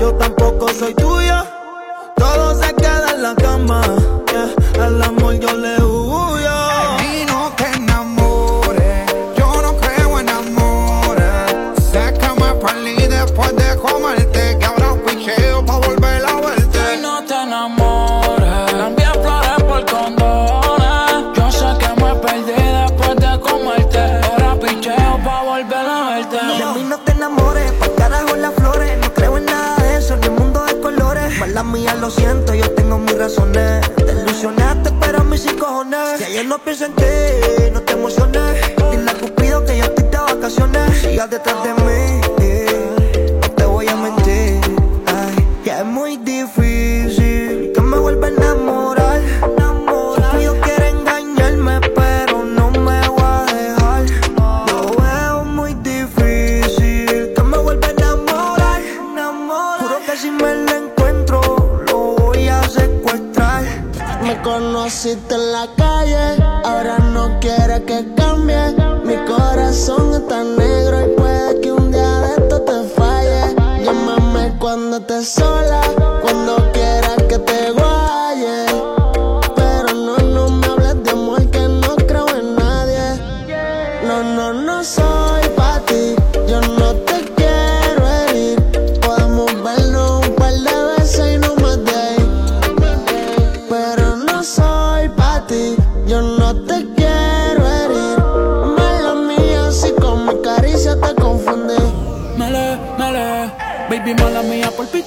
yo tampoco soy tuya. Todo se queda en la cama, yeah. al amor yo le lo siento, yo tengo mis razones. Te ilusionaste, pero a mí sin cojones. Si ayer no pienso en ti, no te emociones. Dile a Cupido que yo estoy de vacaciones. Sigas detrás de mí,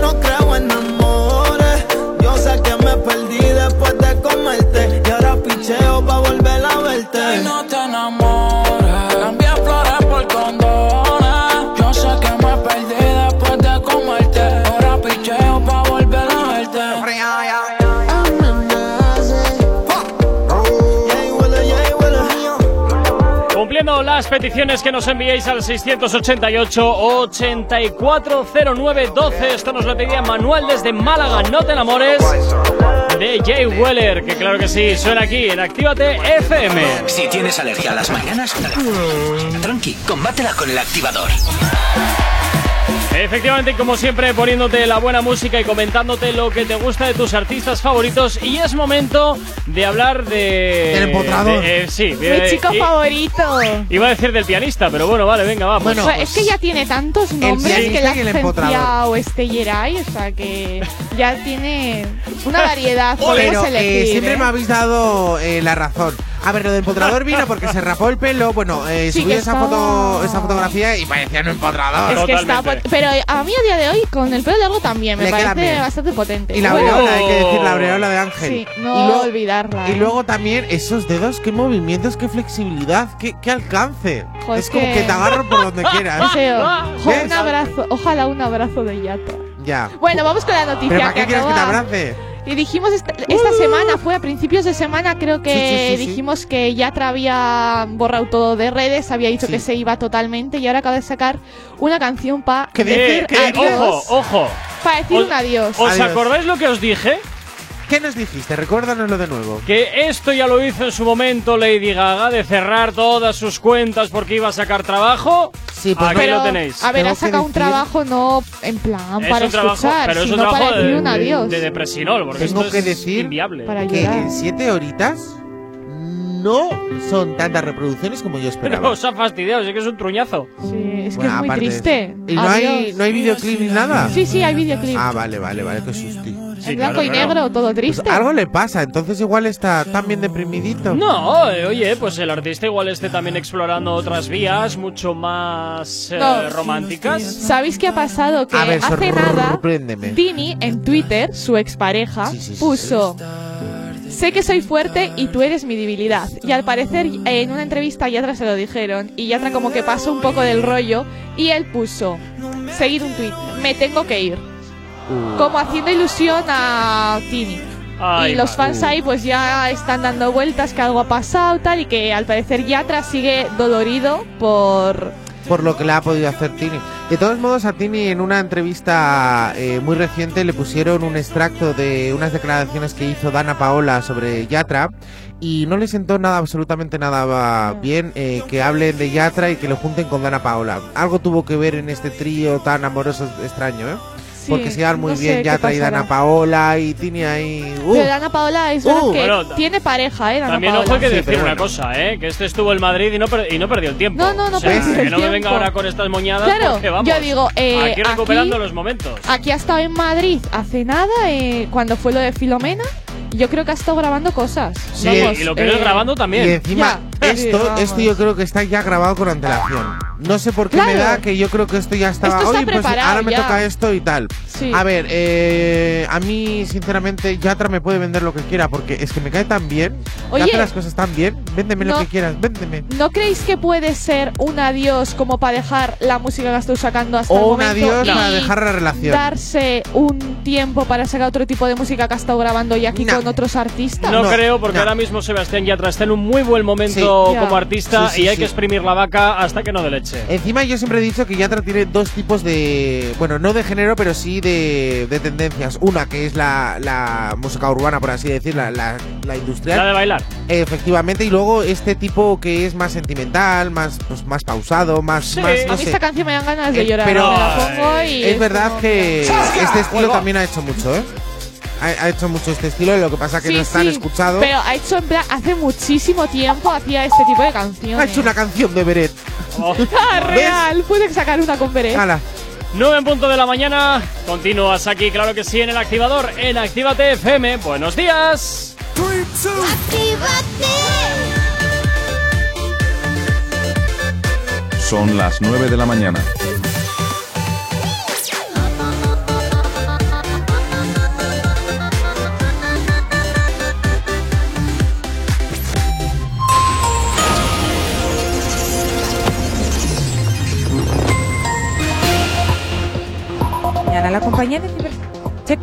no creo en amores. Yo sé que me perdí las peticiones que nos enviéis al 688-8409-12. Esto nos lo pedía Manuel desde Málaga. No te enamores de Jay Weller, que claro que sí, suena aquí en Actívate FM. Si tienes alergia a las mañanas, tranqui, combátela con el activador. Efectivamente, como siempre, poniéndote la buena música y comentándote lo que te gusta de tus artistas favoritos. Y es momento de hablar de. Del empotrador. de- eh, sí, Mi de- chico favorito. Iba a decir del pianista, pero bueno, vale, venga, vamos. Bueno, es que ya tiene tantos nombres pianista que la el empotrador. Oeste Yeray, o sea que ya tiene una variedad. Podemos Pero eh, elegir. siempre ¿eh? me habéis dado eh, la razón. A ver, lo del empotrador vino porque se rapó el pelo. Bueno, eh, Sí, subí esa, foto, esa fotografía y parecía un empotrador. Es que está pero a mí a día de hoy con el pelo largo también me Le parece bastante potente. Y la aureola, hay que decir la aureola de Ángel. Sí, Y no luego- olvidarla. Y ¿eh? luego también esos dedos, qué movimientos, qué flexibilidad, qué, qué alcance. Es como que te agarro por donde quieras. Deseo. Jo, ¿Ves? un abrazo, ojalá un abrazo de Yatra. Ya. Bueno, vamos con la noticia. ¿Pero para qué que quieres que te abrace? Y dijimos esta, esta semana, fue a principios de semana, creo que Sí, sí, sí, sí. dijimos que Yatra había borrado todo de redes, había dicho Sí. que se iba totalmente y ahora acaba de sacar una canción para decir adiós. Ojo, ojo. Para decir Os- un adiós. ¿Os Adiós. acordáis lo que os dije? ¿Qué nos dijiste? Recuérdanoslo de nuevo. Que esto ya lo hizo en su momento Lady Gaga de cerrar todas sus cuentas porque iba a sacar trabajo. Sí, Aquí Pero, lo tenéis. A ver, ha sacado un trabajo no en plan Es para un trabajo, escuchar, pero es un sino trabajo para de, decir un de- adiós. de depresinol, porque Tengo esto que es decir inviable. Para que en siete horitas no son tantas reproducciones como yo Pero esperaba. os ha fastidiado, sí que es un truñazo. Sí, es que Bueno, es muy triste. ¿Y no hay, no hay videoclip ni nada? Sí, sí, hay videoclip. Ah, vale, vale, vale, qué susti. Sí, en blanco claro, y claro. negro, todo Pues triste. algo le pasa, entonces igual está tan bien deprimidito. No, eh, oye, pues el artista igual esté también explorando otras vías mucho más eh, No. románticas. ¿Sabéis qué ha pasado? Que ver, hace nada. Tini en Twitter, su expareja, Sí, sí, sí, puso Sé que soy fuerte y tú eres mi debilidad. Y al parecer en una entrevista a Yatra se lo dijeron. Y Yatra como que pasó un poco del rollo. Y él puso, seguir un tweet, me tengo que ir. Uh. Como haciendo ilusión a Tini. Ay, y los fans ahí pues ya están dando vueltas que algo ha pasado tal y que al parecer Yatra sigue dolorido por... por lo que le ha podido hacer Tini. De todos modos, a Tini en una entrevista eh, muy reciente le pusieron un extracto de unas declaraciones que hizo Dana Paola sobre Yatra y no le sentó nada, absolutamente nada va, bien eh, que hablen de Yatra y que lo junten con Dana Paola. Algo tuvo que ver en este trío tan amoroso extraño, ¿eh? Sí, Porque se llevan muy no sé bien qué Yatra y pasará. Dana Paola y Tini ahí... ¡uh! Pero Dana Paola es verdad Uh, que bueno, ta- tiene pareja, ¿eh? También Paola. ojo hay que Sí, decir pero una bueno. cosa, ¿eh? Que este estuvo en Madrid y no, per- y no perdió el tiempo. No, no, no O sea, perdió el que no me venga ahora con estas moñadas Claro, porque vamos. yo digo, eh, aquí recuperando aquí- los momentos. Aquí ha estado en Madrid hace nada, eh, cuando fue lo de Filomena. Yo creo que ha estado grabando cosas. Sí, Vamos, y lo que no es eh, grabando también. Y encima, Ya, esto, esto yo creo que está ya grabado con antelación. No sé por qué me da que yo creo que esto ya estaba. Esto está Oye, pues preparado ahora me ya". toca esto y tal. Sí. A ver, eh, a mí, sinceramente, Yatra me puede vender lo que quiera porque es que me cae tan bien. Oye. hace las cosas tan bien. Véndeme lo que quieras, véndeme. ¿No creéis que puede ser un adiós como para dejar la música que estoy sacando hasta el O un momento adiós y para dejar la relación. darse un tiempo para sacar otro tipo de música que ha estado grabando ya aquí No. con otros artistas? No, No, creo, porque no. ahora mismo Sebastián Yatra está en un muy buen momento Sí. Como artista Sí, sí, y hay sí. que exprimir la vaca hasta que no de leche. Encima yo siempre he dicho que Yatra tiene dos tipos de, bueno, no de género, pero sí de, de tendencias. Una que es la, la música urbana, por así decir, la, la, la industrial. La de bailar. Efectivamente, y luego este tipo que es más sentimental, más, pues, más pausado, más, Sí. más a mí sé. esta canción me dan ganas de Eh, llorar. pero- me la pongo y Es verdad como- que este estilo también ha hecho mucho, ¿eh? Ha, ha hecho mucho este estilo, lo que pasa que Sí, no es tan sí, escuchado. Pero ha hecho en plan, hace muchísimo tiempo hacía este tipo de canciones. Ha hecho una canción de Beret. Oh. Ah, real, puede sacar una con Beret. Hala. 9 en punto de la mañana. Continúas aquí, claro que sí, en el activador, en Actívate FM. Buenos días. Son las 9 de la mañana. La compañía de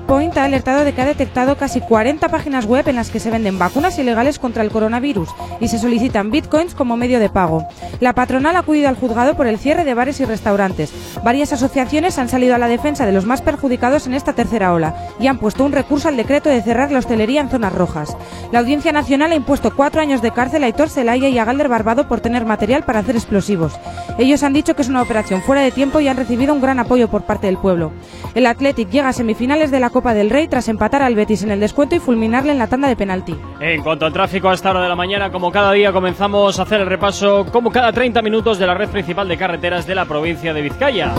Checkpoint ha alertado de que ha detectado casi 40 páginas web en las que se venden vacunas ilegales contra el coronavirus y se solicitan bitcoins como medio de pago. La patronal ha acudido al juzgado por el cierre de bares y restaurantes. Varias asociaciones han salido a la defensa de los más perjudicados en esta tercera ola y han puesto un recurso al decreto de cerrar la hostelería en zonas rojas. La Audiencia Nacional ha impuesto cuatro años de cárcel a Aitor Zelaya y a Galder Barbado por tener material para hacer explosivos. Ellos han dicho que es una operación fuera de tiempo y han recibido un gran apoyo por parte del pueblo. El Athletic llega a semifinales de la Copa del Rey tras empatar al Betis en el descuento y fulminarle en la tanda de penalti. En cuanto al tráfico a esta hora de la mañana, como cada día comenzamos a hacer el repaso, como cada 30 minutos, de la red principal de carreteras de la provincia de Vizcaya.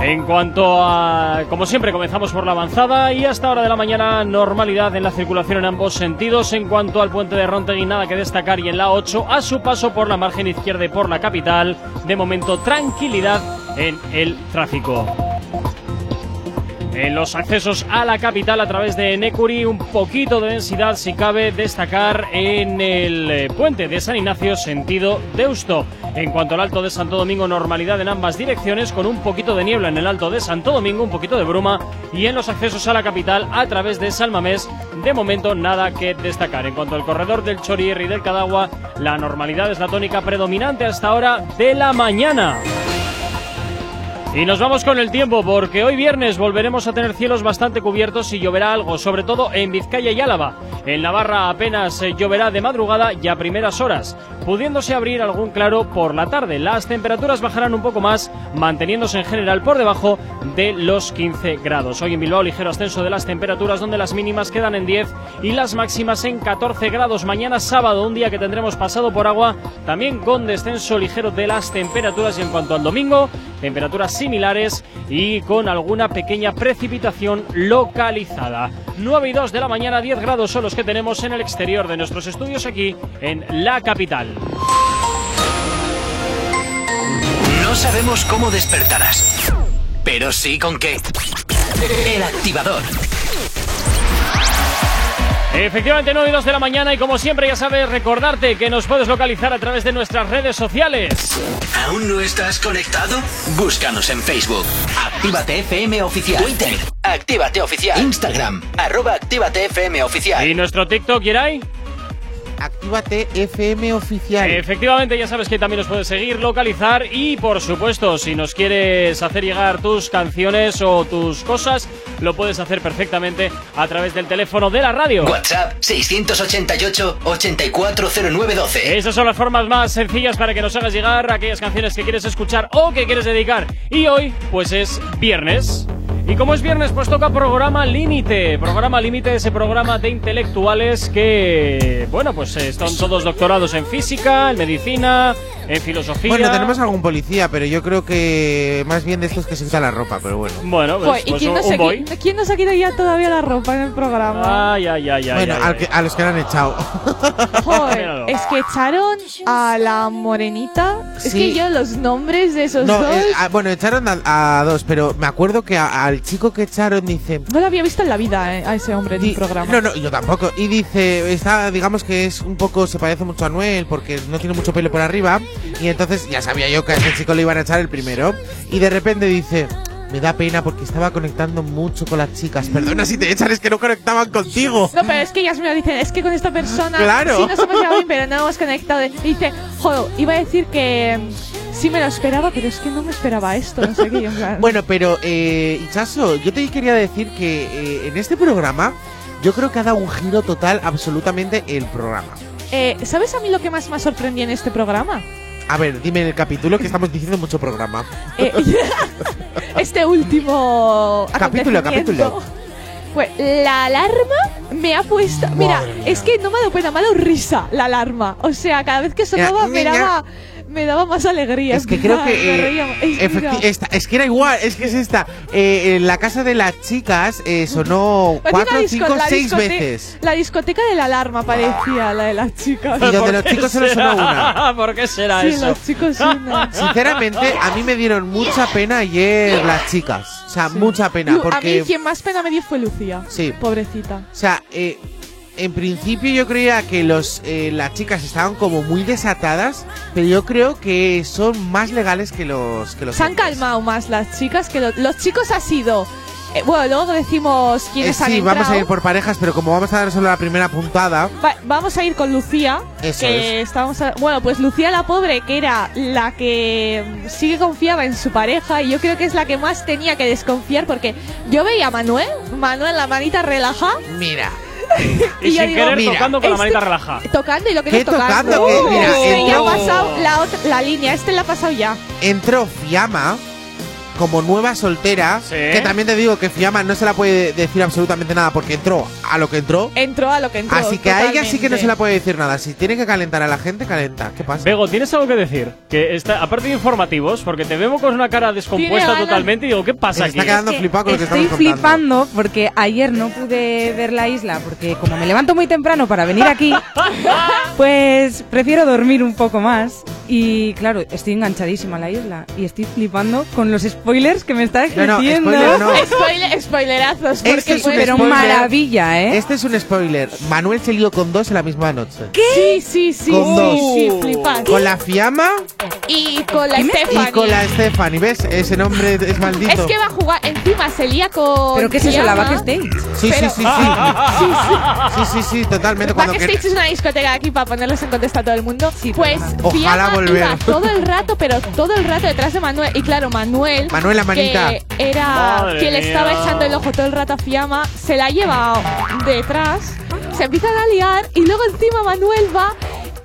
En cuanto a, como siempre, comenzamos por la avanzada y hasta hora de la mañana normalidad en la circulación en ambos sentidos. En cuanto al puente de Rontegui, nada que destacar y en la 8, a su paso por la margen izquierda y por la capital, de momento tranquilidad en el tráfico. En los accesos a la capital a través de Necuri, un poquito de densidad si cabe destacar en el eh, puente de San Ignacio sentido Deusto. En cuanto al Alto de Santo Domingo, normalidad en ambas direcciones con un poquito de niebla en el Alto de Santo Domingo, un poquito de bruma y en los accesos a la capital a través de Salmamés, de momento nada que destacar. En cuanto al corredor del Chorier y del Cadagua, la normalidad es la tónica predominante hasta ahora de la mañana. Y nos vamos con el tiempo porque hoy viernes volveremos a tener cielos bastante cubiertos y lloverá algo, sobre todo en Vizcaya y Álava. En Navarra apenas lloverá de madrugada y a primeras horas, pudiéndose abrir algún claro por la tarde. Las temperaturas bajarán un poco más, manteniéndose en general por debajo de los 15 grados. Hoy en Bilbao ligero ascenso de las temperaturas donde las mínimas quedan en 10 y las máximas en 14 grados. Mañana sábado, un día que tendremos pasado por agua, también con descenso ligero de las temperaturas y en cuanto al domingo, temperaturas similares y con alguna pequeña precipitación localizada. 9 y 2 de la mañana, 10 grados son los que tenemos en el exterior de nuestros estudios aquí en la capital. No sabemos cómo despertarás, pero sí con qué. El activador. Efectivamente, 9 y 2 de la mañana y como siempre ya sabes recordarte que nos puedes localizar a través de nuestras redes sociales. ¿Aún no estás conectado? Búscanos en Facebook. Actívate FM Oficial. Twitter. Actívate Oficial. Instagram. Arroba Actívate FM Oficial. ¿Y nuestro TikTok, Yeray? Actívate FM oficial. Efectivamente, ya sabes que también nos puedes seguir, localizar y, por supuesto, si nos quieres hacer llegar tus canciones o tus cosas, lo puedes hacer perfectamente a través del teléfono de la radio. WhatsApp 688-840912. Esas son las formas más sencillas para que nos hagas llegar aquellas canciones que quieres escuchar o que quieres dedicar. Y hoy, pues es viernes. Y como es viernes, pues toca programa límite. Programa límite, ese programa de intelectuales que, bueno, pues eh, están todos doctorados en física, en medicina, en filosofía. Bueno, tenemos algún policía, pero yo creo que más bien de estos que se quita la ropa, pero bueno. Bueno, pues, ¿Y pues quién un, no, un se, quién nos ha quitado ya todavía la ropa en el programa? Ay, ay, ay, ay. bueno, ay, al que- a los que le han echado. Joder, es que echaron a la morenita. Es Sí. que yo los nombres de esos No, dos eh, ah, bueno, echaron a, a dos, pero me acuerdo que a- al chico que echaron dice. no lo había visto en la vida eh, a ese hombre en el programa. No, no, yo tampoco. Y dice, está, digamos que es un poco, se parece mucho a Noel porque no tiene mucho pelo por arriba. Y entonces ya sabía yo que a ese chico le iban a echar el primero. Y de repente dice, me da pena porque estaba conectando mucho con las chicas. Perdona si te echan, es que no conectaban contigo. No, pero es que ellas me dicen, es que con esta persona Claro. sí nos hemos llevado bien, pero no hemos conectado. Y dice, joder, iba a decir que sí me lo esperaba, pero es que no me esperaba esto, no sé qué. y en plan- Bueno, pero, eh, Ichazo, yo te quería decir que eh, en este programa yo creo que ha dado un giro total absolutamente el programa. Eh, ¿Sabes a mí lo que más me ha sorprendido en este programa? A ver, dime en el capítulo que estamos diciendo mucho programa. Eh, este último Capítulo, capítulo. Pues la alarma me ha puesto. Mira, Madre mía. es que no me ha dado pena, me ha dado risa la alarma. O sea, cada vez que sonaba me daba, me daba más alegría. Es que creo que. Eh. Es- esta- es que era igual, es que es esta. Eh, en la casa de las chicas eh, sonó Parecía cuatro, cinco, seis veces. La discoteca de la alarma parecía la de las chicas. Y donde ¿Por los qué chicos solo sonó será? una. ¿Por qué será Sí, eso? los chicos una. Sinceramente, a mí me dieron mucha pena ayer las chicas. O sea, mucha pena. Lu- A mí Porque. quien más pena me dio fue Lucía. Sí. Pobrecita. O sea, eh, en principio yo creía que los eh, las chicas estaban como muy desatadas, pero yo creo que son más legales que los que los Se han hombres. calmado más las chicas que lo- los chicos ha sido. eh, bueno, luego decimos Eh, quiénes han sí, vamos a ir por parejas, pero como vamos a dar solo la primera puntada, Va- vamos a ir con Lucía. Eso que estábamos a- bueno, pues Lucía la pobre, que era la que sí que confiaba en su pareja, y yo creo que es la que más tenía que desconfiar, porque yo veía a Manuel, Manuel la manita relaja, mira, Y, yo sin digo, querer mira, tocando con la este- manita relaja. tocando y lo que ¿Qué no es tocando. tocando? Que, mira, Este ya ha entró- pasado la, otra- la línea, este la ha pasado ya. entró Fiamma como nueva soltera, que también te digo que Fiamma no se la puede decir absolutamente nada porque entró a lo que entró. Entró a lo que entró. Así que a ella sí que no se la puede decir nada. Si tiene que calentar a la gente, calenta. ¿Qué pasa? Bego, ¿tienes algo que decir? Que está, aparte de informativos, porque te vemos con una cara descompuesta totalmente y digo, ¿qué pasa Se aquí? está quedando flipado con lo que Estoy estamos contando. flipando porque ayer no pude ver la isla porque como me levanto muy temprano para venir aquí, pues prefiero dormir un poco más. Y claro, estoy enganchadísima a la isla y estoy flipando con los spoilers que me está No, no, ejerciendo. spoiler no. Spoiler, spoilerazos. Porque Este es un pero spoiler. maravilla, ¿eh? Este es un spoiler. Manuel se lió con dos en la misma noche. Sí, sí, sí. Con sí, dos. sí, flipas. Con la Fiamma Y con la y Stephanie. con la Stephanie. ¿Ves? Ese nombre es maldito. Es que va a jugar, encima se lía con. ¿Pero qué es eso, la backstage? Sí, sí, Pero- sí, sí. Sí, sí. Sí, sí, sí, totalmente. Cuando Backstage que- es una discoteca aquí para ponerlos en contexto a todo el mundo. pues Ojalá Fiamma volver. iba todo el rato, pero todo el rato detrás de Manuel. Y claro, Manuel, Manuel, la manita. que era Madre quien le mía. estaba echando el ojo todo el rato a Fiamma, se la lleva detrás, se empiezan a liar y luego encima Manuel va.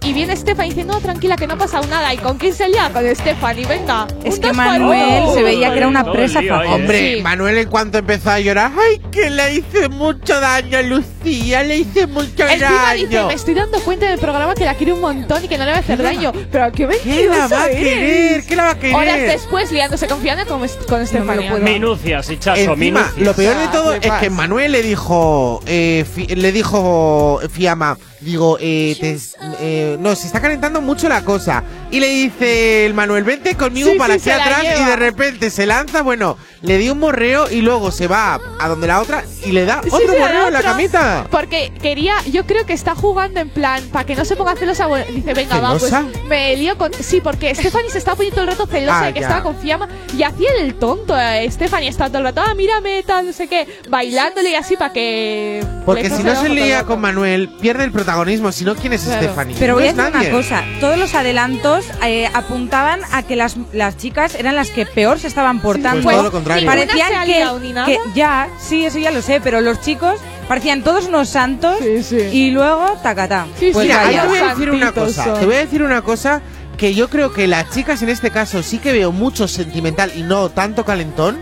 Y viene Stephanie y dice, no, tranquila, que no ha pasado nada. ¿Y con quién se lía? Con Stephanie, venga. Es que Manuel se veía que era una presa el fácil. Hombre, Sí. Manuel en cuanto empezó a llorar, ¡ay, que le hice mucho daño a Lucía! Le hice mucho dice, daño. me estoy dando cuenta del programa que la quiere un montón y que no le va a hacer daño. Pero qué ¿Qué la va a querer? es. ¿Qué la va a querer? Horas después liándose con Fiamma con, con Estefania. Minucias, Hichazo, Encima, minucias. lo peor de Ah, todo es flipas. que Manuel le dijo, eh, Fi- le dijo Fiamma, digo, eh, te- eh, no, se está calentando mucho la cosa. Y le dice el Manuel, vente conmigo Sí, para sí, aquí atrás y de repente se lanza, bueno, le dio un morreo y luego se va a donde la otra y le da Sí, otro sí, morreo en la camita. Porque quería, yo creo que está jugando en plan, para que no se ponga celosa, bueno, dice, venga, va, pues ¿Celosa? me lío con... Sí, porque Stephanie se estaba poniendo todo el rato celosa Ah, de que ya. estaba con Fiamma y hacía el tonto. eh, Stephanie estaba todo el rato, ah, mírame, tal, no sé qué, bailándole y así para que... Porque si no se lía con Manuel, pierde el protagonismo. Si no, ¿quién es Claro. Stephanie? Pero No voy a es decir nadie. una cosa, todos los adelantos eh, apuntaban a que las, las chicas eran las que peor se estaban portando. Pues todo lo contrario. ¿Ninguna Parecían se que, liado ni nada? que ya, sí, eso ya lo sé, pero los chicos parecían todos unos santos y luego tacatá. Sí, Pues Mira, vaya. te voy a decir una cosa. son. Te voy a decir una cosa que yo creo que las chicas en este caso sí que veo mucho sentimental y no tanto calentón.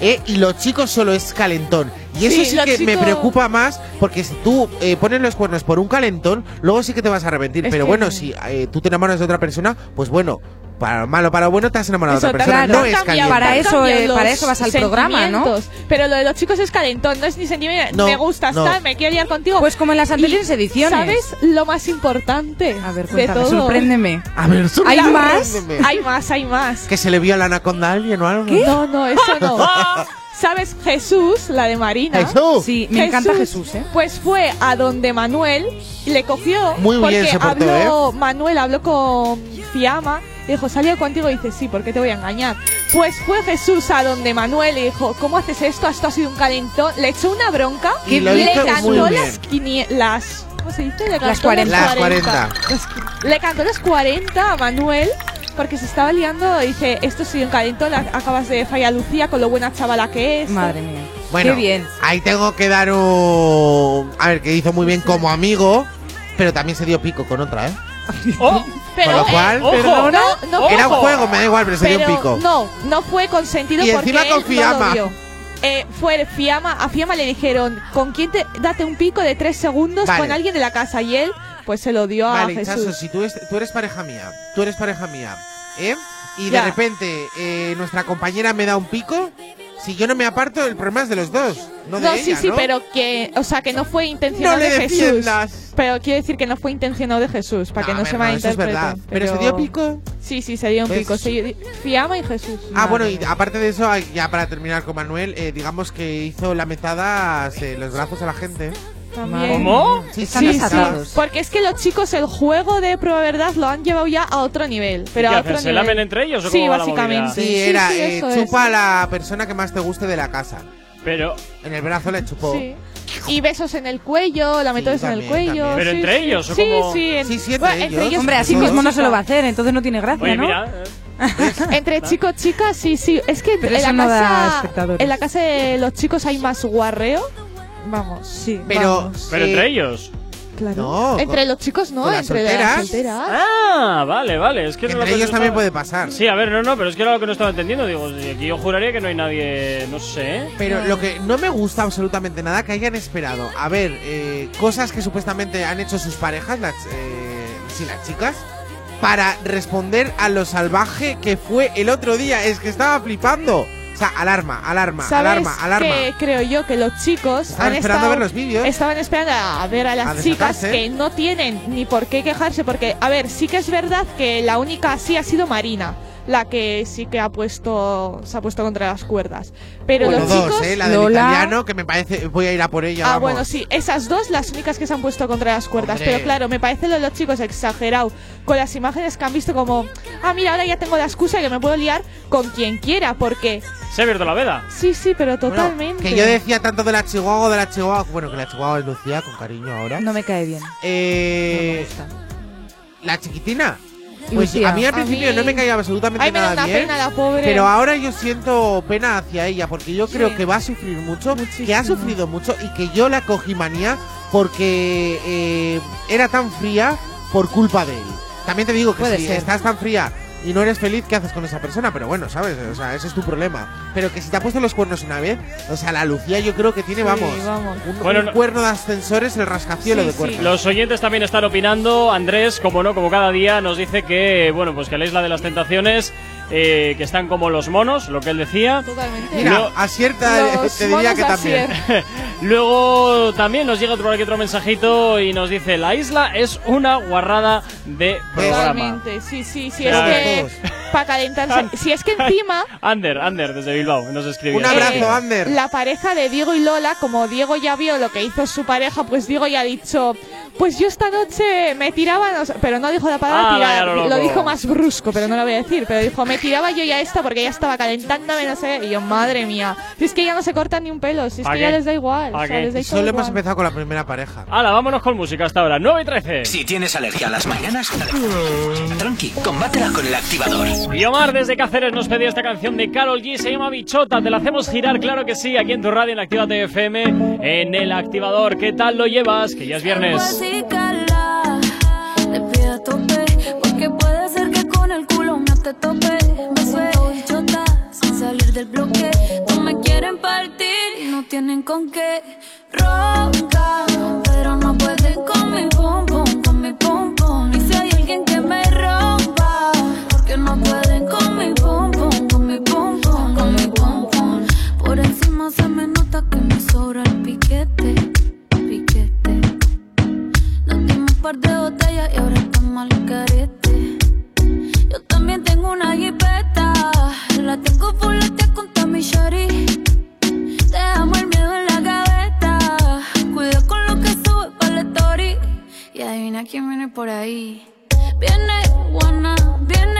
¿eh? Y los chicos solo es calentón. Y eso Sí, sí, que me chicos- preocupa más porque si tú eh, pones los cuernos por un calentón, luego sí que te vas a arrepentir. Es Pero que- bueno, si eh, tú te enamoras de otra persona, pues bueno, para malo para bueno te has enamorado Eso, de otra persona. claro, no es caliente. Para eso, eh, para eso vas al programa, ¿no? Pero lo de los chicos es calentón, no es ni sentimiento. No, me gustas, no. tal, me quiero liar contigo. Pues como en las anteriores Y, ediciones. ¿Sabes lo más importante? A ver, de cuéntame, todo? sorpréndeme. A ver, ¿Hay sorpréndeme. más? Hay más, hay más. Que se le vio a la anaconda a alguien o algo. No, no, eso no. ¿Sabes? Jesús, la de Marina. Jesús. Sí, me encanta Jesús, ¿eh? Pues fue a donde Manuel y le cogió. Muy bien porque se portó, ¿eh? habló, Manuel habló con Fiamma. Le dijo, ¿salió contigo? Y dice, sí, ¿por qué te voy a engañar? Pues fue Jesús a donde Manuel y dijo, ¿cómo haces esto? Esto ha sido un calentón. Le echó una bronca. Y lo le cantó las, quinie- las ¿Cómo se dice? Le Las cantó 40. Las 40. Le cantó las 40 a Manuel porque se estaba liando. Y dice, esto sido un calentón. la- Acabas de fallar Lucía con lo buena chavala que es. Madre mía. Bueno, Qué bien. ahí tengo que dar un... A ver, que hizo muy bien como amigo, pero también se dio pico con otra, ¿eh? ¡Oh! Pero, Con lo cual, eh, ojo, perdona, no, no era un ojo. juego, me da igual, pero se dio un pico. No, no fue consentido Y porque encima con él Fiamma. no lo vio. Eh, fue Fiamma, a Fiamma le dijeron, ¿con quién te date un pico de tres segundos Vale. con alguien de la casa? Y él, pues se lo dio Vale, a Jesús. Chaso, si tú, es- tú eres pareja mía, tú eres pareja mía, ¿eh? Y Ya. de repente eh, nuestra compañera me da un pico, si yo no me aparto, el problema es de los dos, no de No, ella, sí, sí, ¿no? pero que, o sea, que no fue intencionado No de Jesús. Pero quiero decir que no fue intencionado de Jesús, para que No, no se malinterprete. verdad. ¿Pero se dio pico? Sí, sí, se dio un ¿Ves? pico. Se Fiamma y Jesús. Ah, bueno, y aparte de eso, ya para terminar con Manuel, eh, digamos que hizo la metada los brazos a la gente. También. ¿Cómo? Sí, Están Sí, desatados. sí, porque es que los chicos el juego de prueba verdad lo han llevado ya a otro nivel. Pero ¿Qué a otro ¿Se nivel. lamen entre ellos o Sí, cómo va la básicamente. Sí, Sí, era sí, eh, chupa a la persona que más te guste de la casa. Pero, En el brazo le chupó. Sí. Y besos en el cuello, la metes en el cuello. también. ¿Pero sí, entre sí. ellos o Sí, sí, en- Sí, sí, entre bueno, ellos. Hombre, así mismo no se lo va a hacer, entonces no tiene gracia, oye, ¿no? mira, eh, Entre chicos, chicas, sí, sí. Es que en la, casa, en la casa de los chicos hay más guarreo. Vamos. Sí. Pero, Vamos. pero entre ellos. claro. No, entre con- los chicos no, con las entre solteras. las solteras. Ah, vale, vale. Es que no Entre lo que ellos no también estaba- puede pasar. Sí, a ver, no, no, pero es que era lo que no estaba entendiendo. Digo, y aquí yo juraría que no hay nadie, no sé. Pero lo que no me gusta absolutamente nada que hayan esperado a ver eh, cosas que supuestamente han hecho sus parejas, las, eh, sí, las chicas, para responder a lo salvaje que fue el otro día. Es que estaba flipando. Sea, alarma, alarma, ¿Sabes alarma, alarma. que creo yo que los chicos Estaban han esperando estado- a ver los vídeos. Estaban esperando a ver a las A chicas que no tienen ni por qué quejarse porque, a ver, sí que es verdad que la única sí ha sido Marina, la que sí que ha puesto se ha puesto contra las cuerdas. Pero Bueno, los dos, chicos eh, la del Lola- italiano, que me parece, voy a ir a por ella. Ah, vamos. bueno, sí, esas dos las únicas que se han puesto contra las cuerdas. Hombre. Pero claro, me parece lo de los chicos exagerado con las imágenes que han visto como, ah, mira, ahora ya tengo la excusa que me puedo liar con quien quiera, porque Se ha abierto la veda. sí, sí, pero Bueno, totalmente. que yo decía tanto de la Chihuahua o de la Chihuahua. Bueno, que la Chihuahua es Lucía, con cariño ahora. No me cae bien. Eh, La chiquitina. Pues a mí al principio mí- no me caía absolutamente Ay, me da nada bien. pena la pobre. Pero ahora yo siento pena hacia ella porque yo creo que va a sufrir mucho, que ha sufrido mucho y que yo la cogí manía porque eh, era tan fría por culpa de él. También te digo que Puede si ser. estás tan fría y no eres feliz, ¿qué haces con esa persona? Pero bueno, ¿sabes? O sea, ese es tu problema. Pero que si te ha puesto los cuernos una vez, o sea, la Lucía yo creo que tiene, Sí, vamos, vamos. un, Bueno, un no- cuerno de ascensores, el rascacielos Sí, de sí. cuernos. Los oyentes también están opinando. Andrés, como no, como cada día, nos dice que, bueno, pues que la isla de las tentaciones, eh, que están como los monos, lo que él decía. Totalmente. Mira, Lo- acierta, Los te diría monos que también. Luego también nos llega otro, aquí otro mensajito y nos dice: La isla es una guarrada de programa. Totalmente, sí, sí, sí, es que para calentarse. Si es que encima Ander, Ander, desde Bilbao, nos escribió. Un abrazo, Eh, Ander. La pareja de Diego y Lola, como Diego ya vio lo que hizo su pareja, pues Diego ya ha dicho, pues yo esta noche me tiraba, no sé- pero no dijo la palabra Ah, tirar, vaya, lo dijo más brusco, pero no lo voy a decir, pero dijo, me tiraba yo ya esta porque ya estaba calentándome, no sé, y yo, madre mía, si es que ya no se cortan ni un pelo, si es ¿Pa que qué? ya les da igual, ¿Pa o sea, les da solo hemos igual. empezado con la primera pareja. Hala, vámonos con música hasta ahora. 9 y 13. Si tienes alergia a las mañanas, tranqui, combátela con el activador. Y Omar desde Cáceres nos pedía esta canción de Carol G. Se llama Bichota. Te la hacemos girar, claro que sí, aquí en tu radio en Actívate FM, en el activador. ¿Qué tal lo llevas? Que ya es viernes. Así cala, te pido a tope, porque puede ser que con el culo no te tope. Me suelto bichota, sin salir del bloque. No me quieren partir y no tienen con qué. Ronca, pero no pueden con mi pum pum, con mi pum pum. Y si hay alguien que me rompa, porque no pueden con mi pum pum, con mi pum pum, con mi pum pum. Por encima se me nota que me sobra el piquete. Par de botellas y ahora estamos al carete. Yo también tengo una jipeta, la tengo fuletea con Tommy Shari. Dejamos el miedo en la gaveta, cuida con lo que sube para la story. Y adivina quién viene por ahí. Viene Juana, viene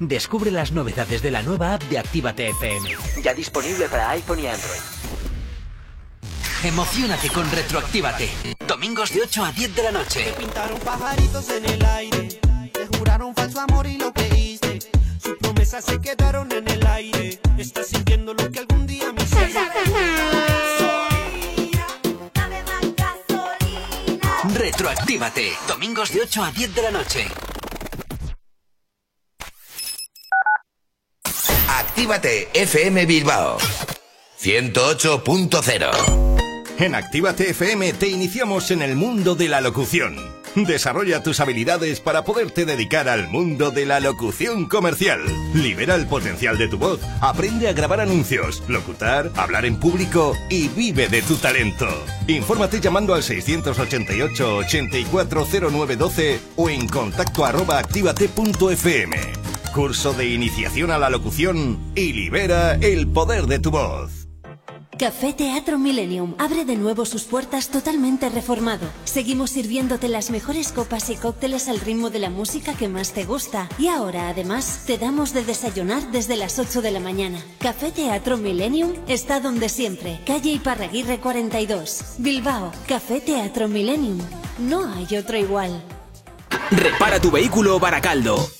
Descubre las novedades de la nueva app de Actívate FM. Ya disponible para iPhone y Android. Emocionate con Retroactívate. Domingos de 8 a 10 de la noche. Pintaron pajaritos en el aire, te juraron falso amor y lo creíste. Sus promesas se quedaron en el aire. Estás sintiendo lo que algún día me hiciste. Retroactívate. Domingos de 8 a 10 de la noche. Actívate FM Bilbao 108.0 En Actívate FM te iniciamos en el mundo de la locución. Desarrolla tus habilidades para poderte dedicar al mundo de la locución comercial. Libera el potencial de tu voz, aprende a grabar anuncios, locutar, hablar en público y vive de tu talento. Infórmate llamando al 688 840912 o en contacto arroba actívate.fm. Curso de iniciación a la locución y libera el poder de tu voz. Café Teatro Millennium abre de nuevo sus puertas totalmente reformado. Seguimos sirviéndote las mejores copas y cócteles al ritmo de la música que más te gusta. Y ahora, además, te damos de desayunar desde las 8 de la mañana. Café Teatro Millennium está donde siempre. Calle Iparraguirre 42. Bilbao. Café Teatro Millennium. No hay otro igual. Repara tu vehículo Baracaldo.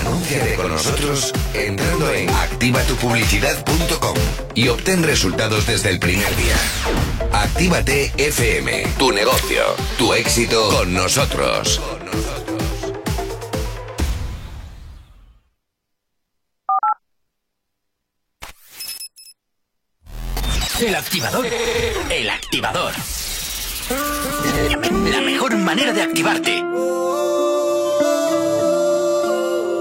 Anúnciate con nosotros entrando en activatupublicidad.com y obtén resultados desde el primer día. Actívate FM, tu negocio, tu éxito con nosotros. El activador. El activador. La mejor manera de activarte.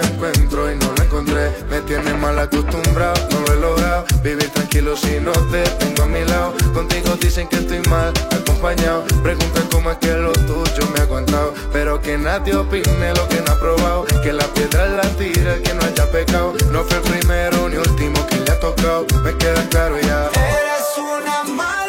Encuentro y no lo encontré. Me tienes mal acostumbrado, no lo he logrado. Vivir tranquilo si no te tengo a mi lado. Contigo dicen que estoy mal acompañado. Preguntan cómo es que lo tuyo me ha aguantado. Pero que nadie opine lo que no ha probado. Que la piedra la tira que no haya pecado. No fue el primero ni último que le ha tocado. Me queda claro ya. eres una mala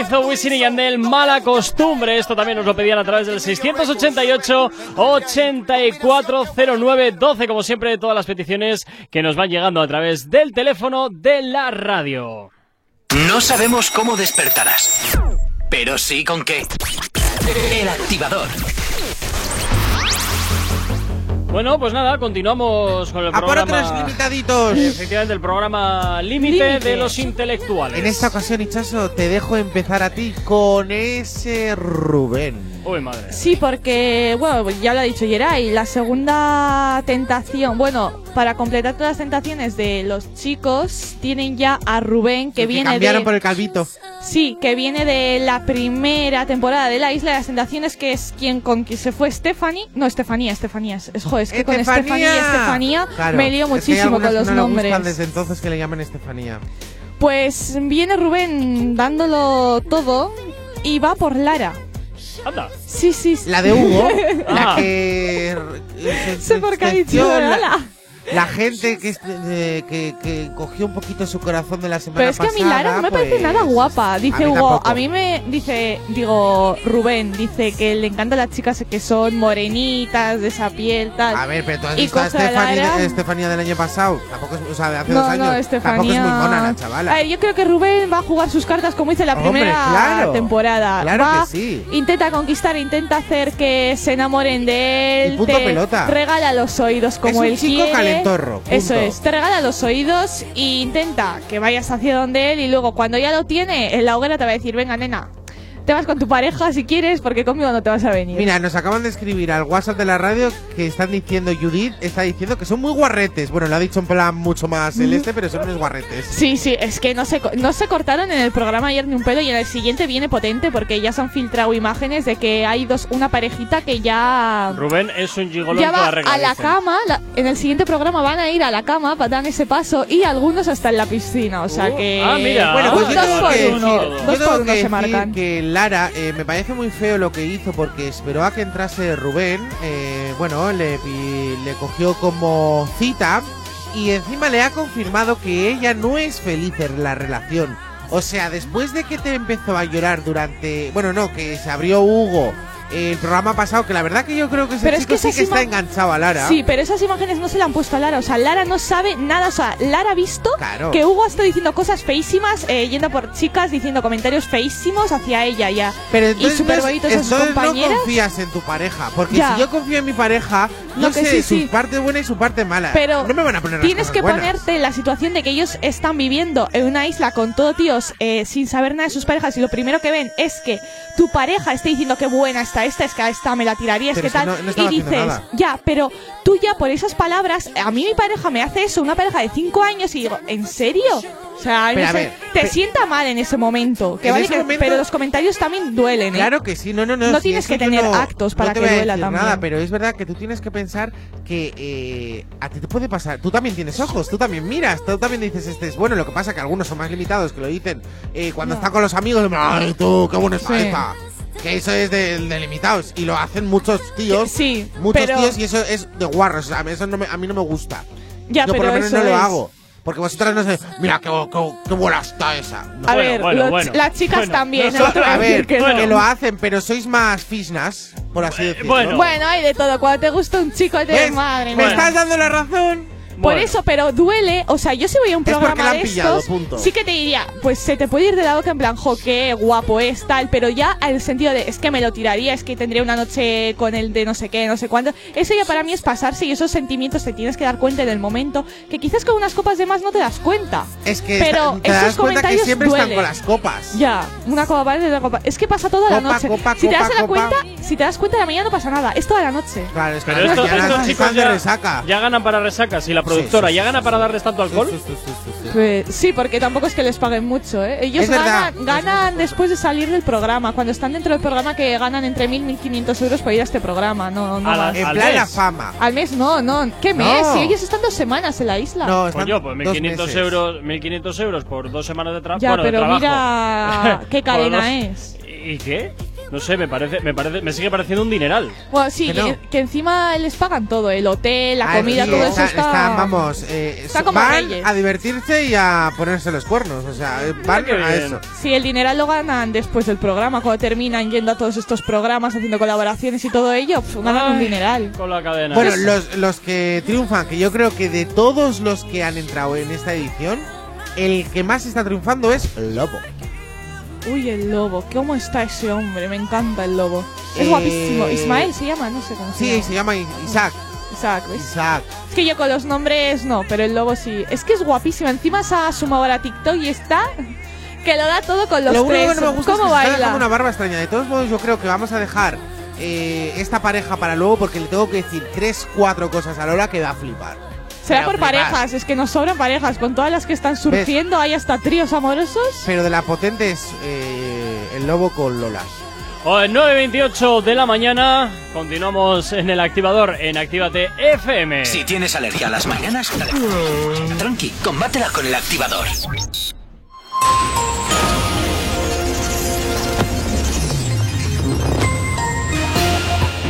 Turizo, Wisin y Yandel, mala costumbre. Esto también nos lo pedían a través del 688-8409-12, como siempre, todas las peticiones que nos van llegando a través del teléfono de la radio. No sabemos cómo despertarás, pero sí con qué. El activador. Bueno, pues nada, continuamos con el A por programa. otros limitaditos. Efectivamente, el programa Límite de los Intelectuales. En esta ocasión, Ichazo, te dejo empezar a ti con ese Rubén. Uy, madre. Sí, porque, bueno, ya lo ha dicho Yeray, la segunda tentación, bueno, para completar todas las tentaciones de los chicos, tienen ya a Rubén, que Que viene cambiaron de... por el calvito. Sí, que viene de la primera temporada de la Isla de las Tentaciones, que es quien con quien se fue Stephanie. No, Estefanía, Estefanía. Es, joder, es que con Estefanía y Estefanía Claro, me lío es que hay muchísimo con los no nombres. gustan desde entonces que le llaman Estefanía. Pues viene Rubén dándolo todo y va por Lara. Anda. Sí, sí, sí. La de Hugo, la que. Sé por qué ha dicho la. La gente que, eh, que, que cogió un poquito su corazón de la semana Pero es que a pasada. mí Lara no me parece pues, nada guapa. Dice a Hugo, tampoco. a mí me dice, digo, Rubén, dice que le encantan las chicas que son morenitas, de esa piel, tal. A ver, pero tú has Y visto a Estefanía, Lara. Estefanía del año pasado. Tampoco es, o sea, de hace no, dos años. no, Estefanía. Tampoco es muy mona la chavala. A ver, yo creo que Rubén va a jugar sus cartas como hizo en la Hombre, primera claro. temporada. Claro Va- que sí. Intenta conquistar, intenta hacer que se enamoren de él. Y punto te pelota. regala los oídos como un él chico quiere. Punto. Eso es, te regala los oídos e intenta que vayas hacia donde él y luego cuando ya lo tiene, en la hoguera te va a decir, venga nena, te vas con tu pareja si quieres porque conmigo no te vas a venir. Mira, nos acaban de escribir al WhatsApp de la radio que están diciendo, Judith está diciendo que son muy guarretes. Bueno, lo ha dicho en plan mucho más el este, pero son unos guarretes. Sí, sí, es que no se, co- no se cortaron en el programa ayer ni un pelo y en el siguiente viene potente porque ya se han filtrado imágenes de que hay dos una parejita que ya Rubén es un gigolo ya va a la cama, la- en el siguiente programa van a ir a la cama para dar ese paso y algunos hasta en la piscina, o sea Uh, que ah, mira. Bueno, pues yo dos tengo por que uno, decir, dos por que uno se marcan. que Lara eh, me parece muy feo lo que hizo porque esperó a que entrase Rubén. eh, bueno, le, le cogió como cita y encima le ha confirmado que ella no es feliz en la relación. O sea, después de que te empezó a llorar durante. Bueno, no, que se abrió Hugo. El programa pasado, que la verdad que yo creo que ese Pero es que sí que está enganchado a Lara. Sí, pero esas imágenes no se le han puesto a Lara. O sea, Lara no sabe nada. O sea, Lara ha visto Claro. que Hugo ha estado diciendo cosas feísimas, eh, yendo por chicas, diciendo comentarios feísimos hacia ella ya. Pero y entonces, súper no, a sus confías en tu pareja. Porque Ya. si yo confío en mi pareja, No, sé sí, su sí. parte buena y su parte mala. Pero no me van a poner las tienes cosas que buenas. ponerte en la situación de que ellos están viviendo en una isla con todo tíos eh, sin saber nada de sus parejas y lo primero que ven es que tu pareja esté diciendo que buena está esta, es que a esta me la tiraría, es Pero que tal. no- no y dices, ya, pero tú ya por esas palabras, a mí mi pareja me hace eso, una pareja de cinco años y digo, ¿en serio? O sea, Pero no a sé, ver, te sienta mal en ese momento. Que vale que- momento- pero los comentarios también duelen, ¿eh? Claro que sí, no, no, no. No tienes que tener actos para te que duela también. nada, pero es verdad que tú tienes que pensar que eh, a ti te puede pasar. Tú también tienes ojos, tú también miras, tú también dices este es bueno. Lo que pasa que algunos son más limitados que lo dicen eh, cuando Ya. están con los amigos. ¡Ay, tú, qué bueno está Sí. Que eso es de, de limitados y lo hacen muchos tíos. Sí, muchos pero- tíos y eso es de guarros. O sea, a mí eso no me, a mí no me gusta. Ya, Yo por pero lo menos eso no lo es. hago. Porque vosotras no sé, mira qué, qué, qué buena está esa. No. A ver, los- las chicas también, a ver, que que, lo hacen, pero sois más fisnas, por así decirlo. Bueno. hay de todo. Cuando te gusta un chico, te ¿Ves? madre Me estás dando la razón. Por Bueno. eso, pero duele. O sea, yo si voy a un programa la han de pillado, estos, punto. sí que te diría, pues se te puede ir de la boca en plan, jo, qué guapo es, tal. Pero ya al sentido de, es que me lo tiraría, es que tendría una noche con el de no sé qué, no sé cuánto. Eso ya para mí es pasarse y esos sentimientos te tienes que dar cuenta en el momento. Que quizás con unas copas de más no te das cuenta. Es que pero te das esos cuenta que comentarios siempre están duelen. con las copas. Ya, una copa vale de la copa. Es que pasa toda la Copa, noche. copa, si te das copa, la copa. cuenta, si te das cuenta, a la mañana no pasa nada. Es toda la noche. Claro, es que Pero ya estos, las- estos están chicos de ya, resaca. ya ganan para resacas y la productora sí, ya gana para darles tanto alcohol. Pues, sí, porque tampoco es que les paguen mucho, ¿eh? Ellos Es verdad. ganan, ganan después de salir del programa. Cuando están dentro del programa, que ganan entre 1.000 y 1.500 euros por ir a este programa. No, no A la- más. En al plan la mes. fama. Al mes no, no. ¿Qué No. mes? Si ellos están dos semanas en la isla. No, están Coño, pues dos 1.500 meses. euros, 1.500 euros por dos semanas de, tra- Ya, bueno, de pero trabajo. mira qué cadena es. ¿Y qué? No sé, me parece, me parece, me sigue pareciendo un dineral. Bueno, sí, Que que, no. que encima les pagan todo, el hotel, la Ah, comida, sí, todo está- eso está... están, vamos, eh, está como van reyes. a divertirse y a ponerse los cuernos. O sea, van a eso. Sí, el dineral lo ganan después del programa, cuando terminan yendo a todos estos programas, haciendo colaboraciones y todo ello, pues, ganan un dineral. Con la cadena. Bueno, los, los que triunfan, que yo creo que de todos los que han entrado en esta edición, el que más está triunfando es Lobo. Uy, el lobo, ¿cómo está ese hombre? Me encanta el lobo. Es Eh, guapísimo. Ismael se llama, no sé cómo se Sí, llama. se llama Isaac. Isaac, ¿ves? Isaac. Es que yo con los nombres no, pero el lobo sí. Es que es guapísimo. Encima se ha sumado a TikTok y está que lo da todo con los Lo único tres. que no me gusta es que una barba extraña. De todos modos, yo creo que vamos a dejar eh, esta pareja para luego porque le tengo que decir tres, cuatro cosas a Lola que va a flipar. Será por flipas. parejas, es que nos sobran parejas. Con todas las que están surgiendo, hay hasta tríos amorosos. Pero de la potente es eh, el lobo con Lola. O en 9.28 de la mañana, continuamos en el activador en Actívate FM. Si tienes alergia a las mañanas, tranqui, combátela con el activador.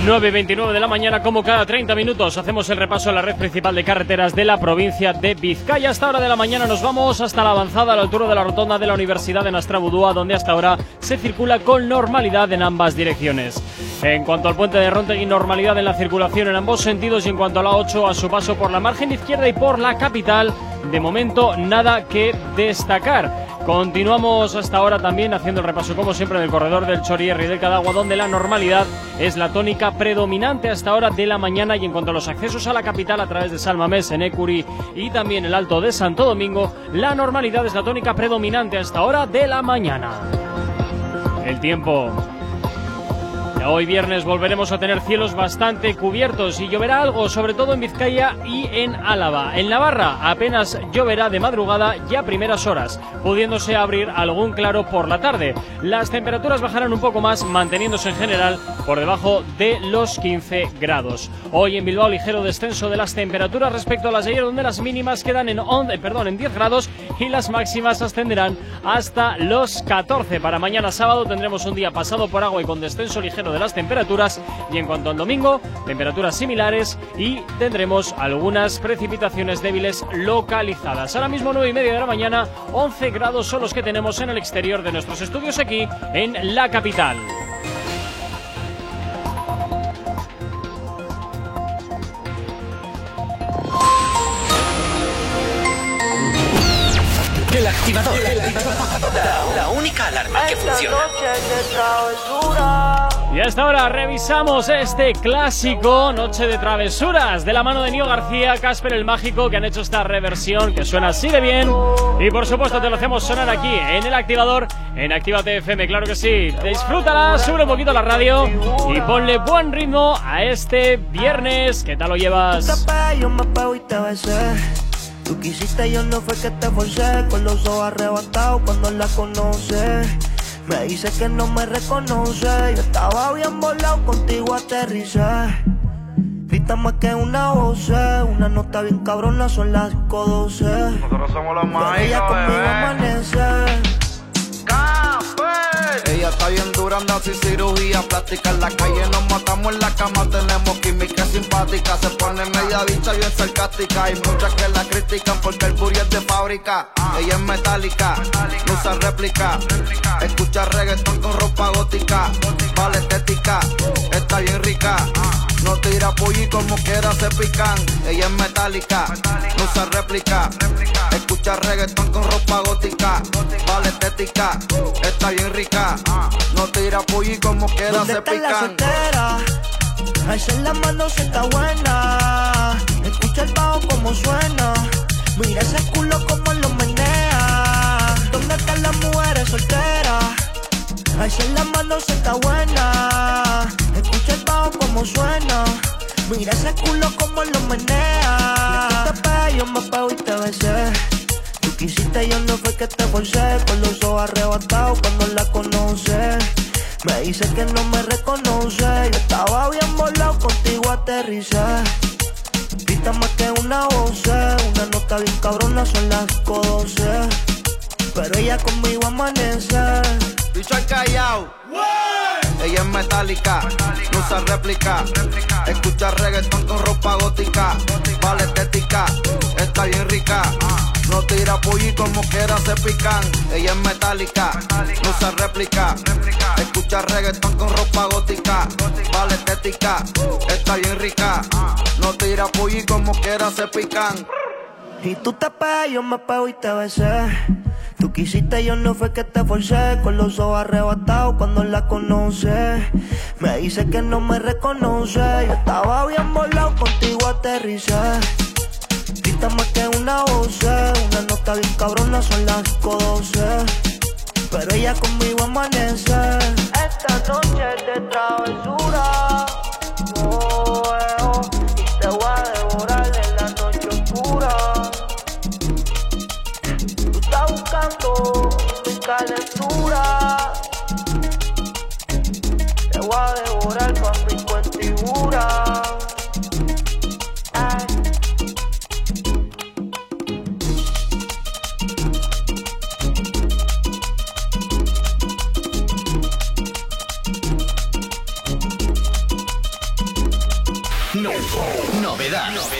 9.29 de la mañana, como cada 30 minutos, hacemos el repaso a la red principal de carreteras de la provincia de Vizcaya. Hasta hora de la mañana nos vamos hasta la avanzada a la altura de la rotonda de la Universidad de Nastrabudúa, donde hasta ahora se circula con normalidad en ambas direcciones. En cuanto al puente de Rontegui, normalidad en la circulación en ambos sentidos y en cuanto a la 8, a su paso por la margen izquierda y por la capital, de momento nada que destacar. Continuamos hasta ahora también haciendo el repaso, como siempre, del corredor del Chorierri y del Cadagua, donde la normalidad es la tónica predominante hasta ahora de la mañana. Y en cuanto a los accesos a la capital a través de Salmamés, en Ecuri y también el Alto de Santo Domingo, la normalidad es la tónica predominante hasta ahora de la mañana. El tiempo. Hoy viernes volveremos a tener cielos bastante cubiertos y lloverá algo, sobre todo en Vizcaya y en Álava. En Navarra apenas lloverá de madrugada ya a primeras horas, pudiéndose abrir algún claro por la tarde. Las temperaturas bajarán un poco más, manteniéndose en general por debajo de los 15 grados. Hoy en Bilbao ligero descenso de las temperaturas respecto a las de ayer, donde las mínimas quedan en, on- eh, perdón, en 10 grados y las máximas ascenderán hasta los 14. Para mañana sábado tendremos un día pasado por agua y con descenso ligero de las temperaturas y en cuanto al domingo, temperaturas similares y tendremos algunas precipitaciones débiles localizadas. Ahora mismo 9 y media de la mañana, 11 grados son los que tenemos en el exterior de nuestros estudios aquí en la capital. El activador. La, la única alarma que funciona. Y a esta hora revisamos este clásico Noche de Travesuras de la mano de Nio García, Casper el Mágico, que han hecho esta reversión que suena así de bien. Y por supuesto te lo hacemos sonar aquí en el activador, en Actívate FM, claro que sí. Disfrútala, sube un poquito la radio y ponle buen ritmo a este viernes. ¿Qué tal lo llevas? Tú quisiste, yo no fue que te forcé. Con los ojos arrebatados cuando la conoce. Me dice que no me reconoce. Yo estaba bien volado, contigo aterricé. Grita más que una voz, una nota bien cabrona, son las 5.12. Nosotros somos los Pero ella conmigo amanece. Está bien dura, anda sin cirugía plástica. En la calle nos matamos en la cama, tenemos química simpática. Se pone media bicha bien sarcástica. Hay muchas que la critican porque el booty es de fábrica. Ella es metálica, no usa réplica. Escucha reggaetón con ropa gótica. Vale estética, está bien rica. Tira y como quiera se pican. Ella es metálica, no usa réplica. Escucha reggaetón con ropa gótica. Vale estética, está bien rica. No tira y como quiera ¿Dónde se está la pican. soltera? Alza la mano si está buena. Escucha el bajo como suena. Mira ese culo como lo menea. ¿Dónde están las mujeres solteras? Alza la mano si está buena. Como suena. Mira ese culo como lo menea. Y tú te pegas, yo me pego y te besé. Tú quisiste, yo no fue que te forcé. Con los ojos arrebatados cuando la conoce. Me dice que no me reconoce. Yo estaba bien volado, contigo aterricé. Pista más que una voz, una nota bien cabrona, son las 12. Pero ella conmigo amanece. Bicho al callao. Ella es metálica, no usa réplica. Escucha reggaetón con ropa gótica. Vale estética, está bien rica. No tira pollo como quiera se pican. Ella es metálica, no usa réplica. Escucha reggaetón con ropa gótica. Vale estética, está bien rica. No tira pollo como quiera se pican. Y tú te pegas, yo me pego y te besé. Tú quisiste, yo no fue que te forcé. Con los ojos arrebatados cuando la conoce. Me dice que no me reconoce. Yo estaba bien volado, contigo aterricé. Grita más que una voz, una nota bien cabrona, son las 12. Pero ella conmigo amanece. Esta noche es de travesura. Oh, eh, mi calentura. Te voy a devorar con mi. Novedad, novedad, novedad.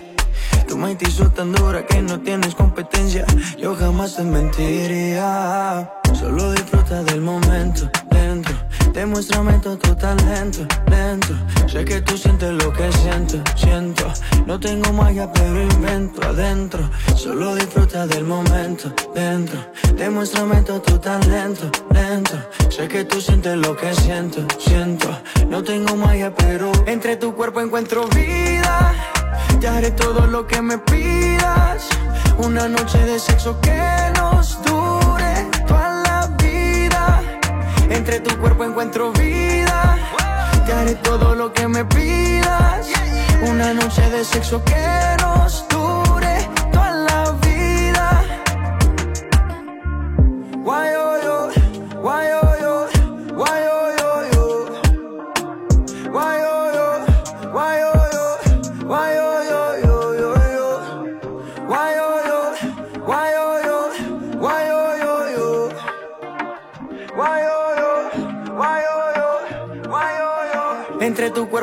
Tu mente hizo tan dura que no tienes competencia. Yo jamás te mentiría. Solo disfruta del momento dentro. Demuéstrame todo tu talento lento. Sé que tú sientes lo que siento, siento. No tengo magia, pero invento adentro. Solo disfruta del momento dentro. Demuéstrame todo tu talento lento. Sé que tú sientes lo que siento, siento. No tengo magia, pero entre tu cuerpo encuentro vida. Te haré todo lo que me pidas. Una noche de sexo que nos dure toda la vida. Entre tu cuerpo encuentro vida. Te haré todo lo que me pidas. Una noche de sexo que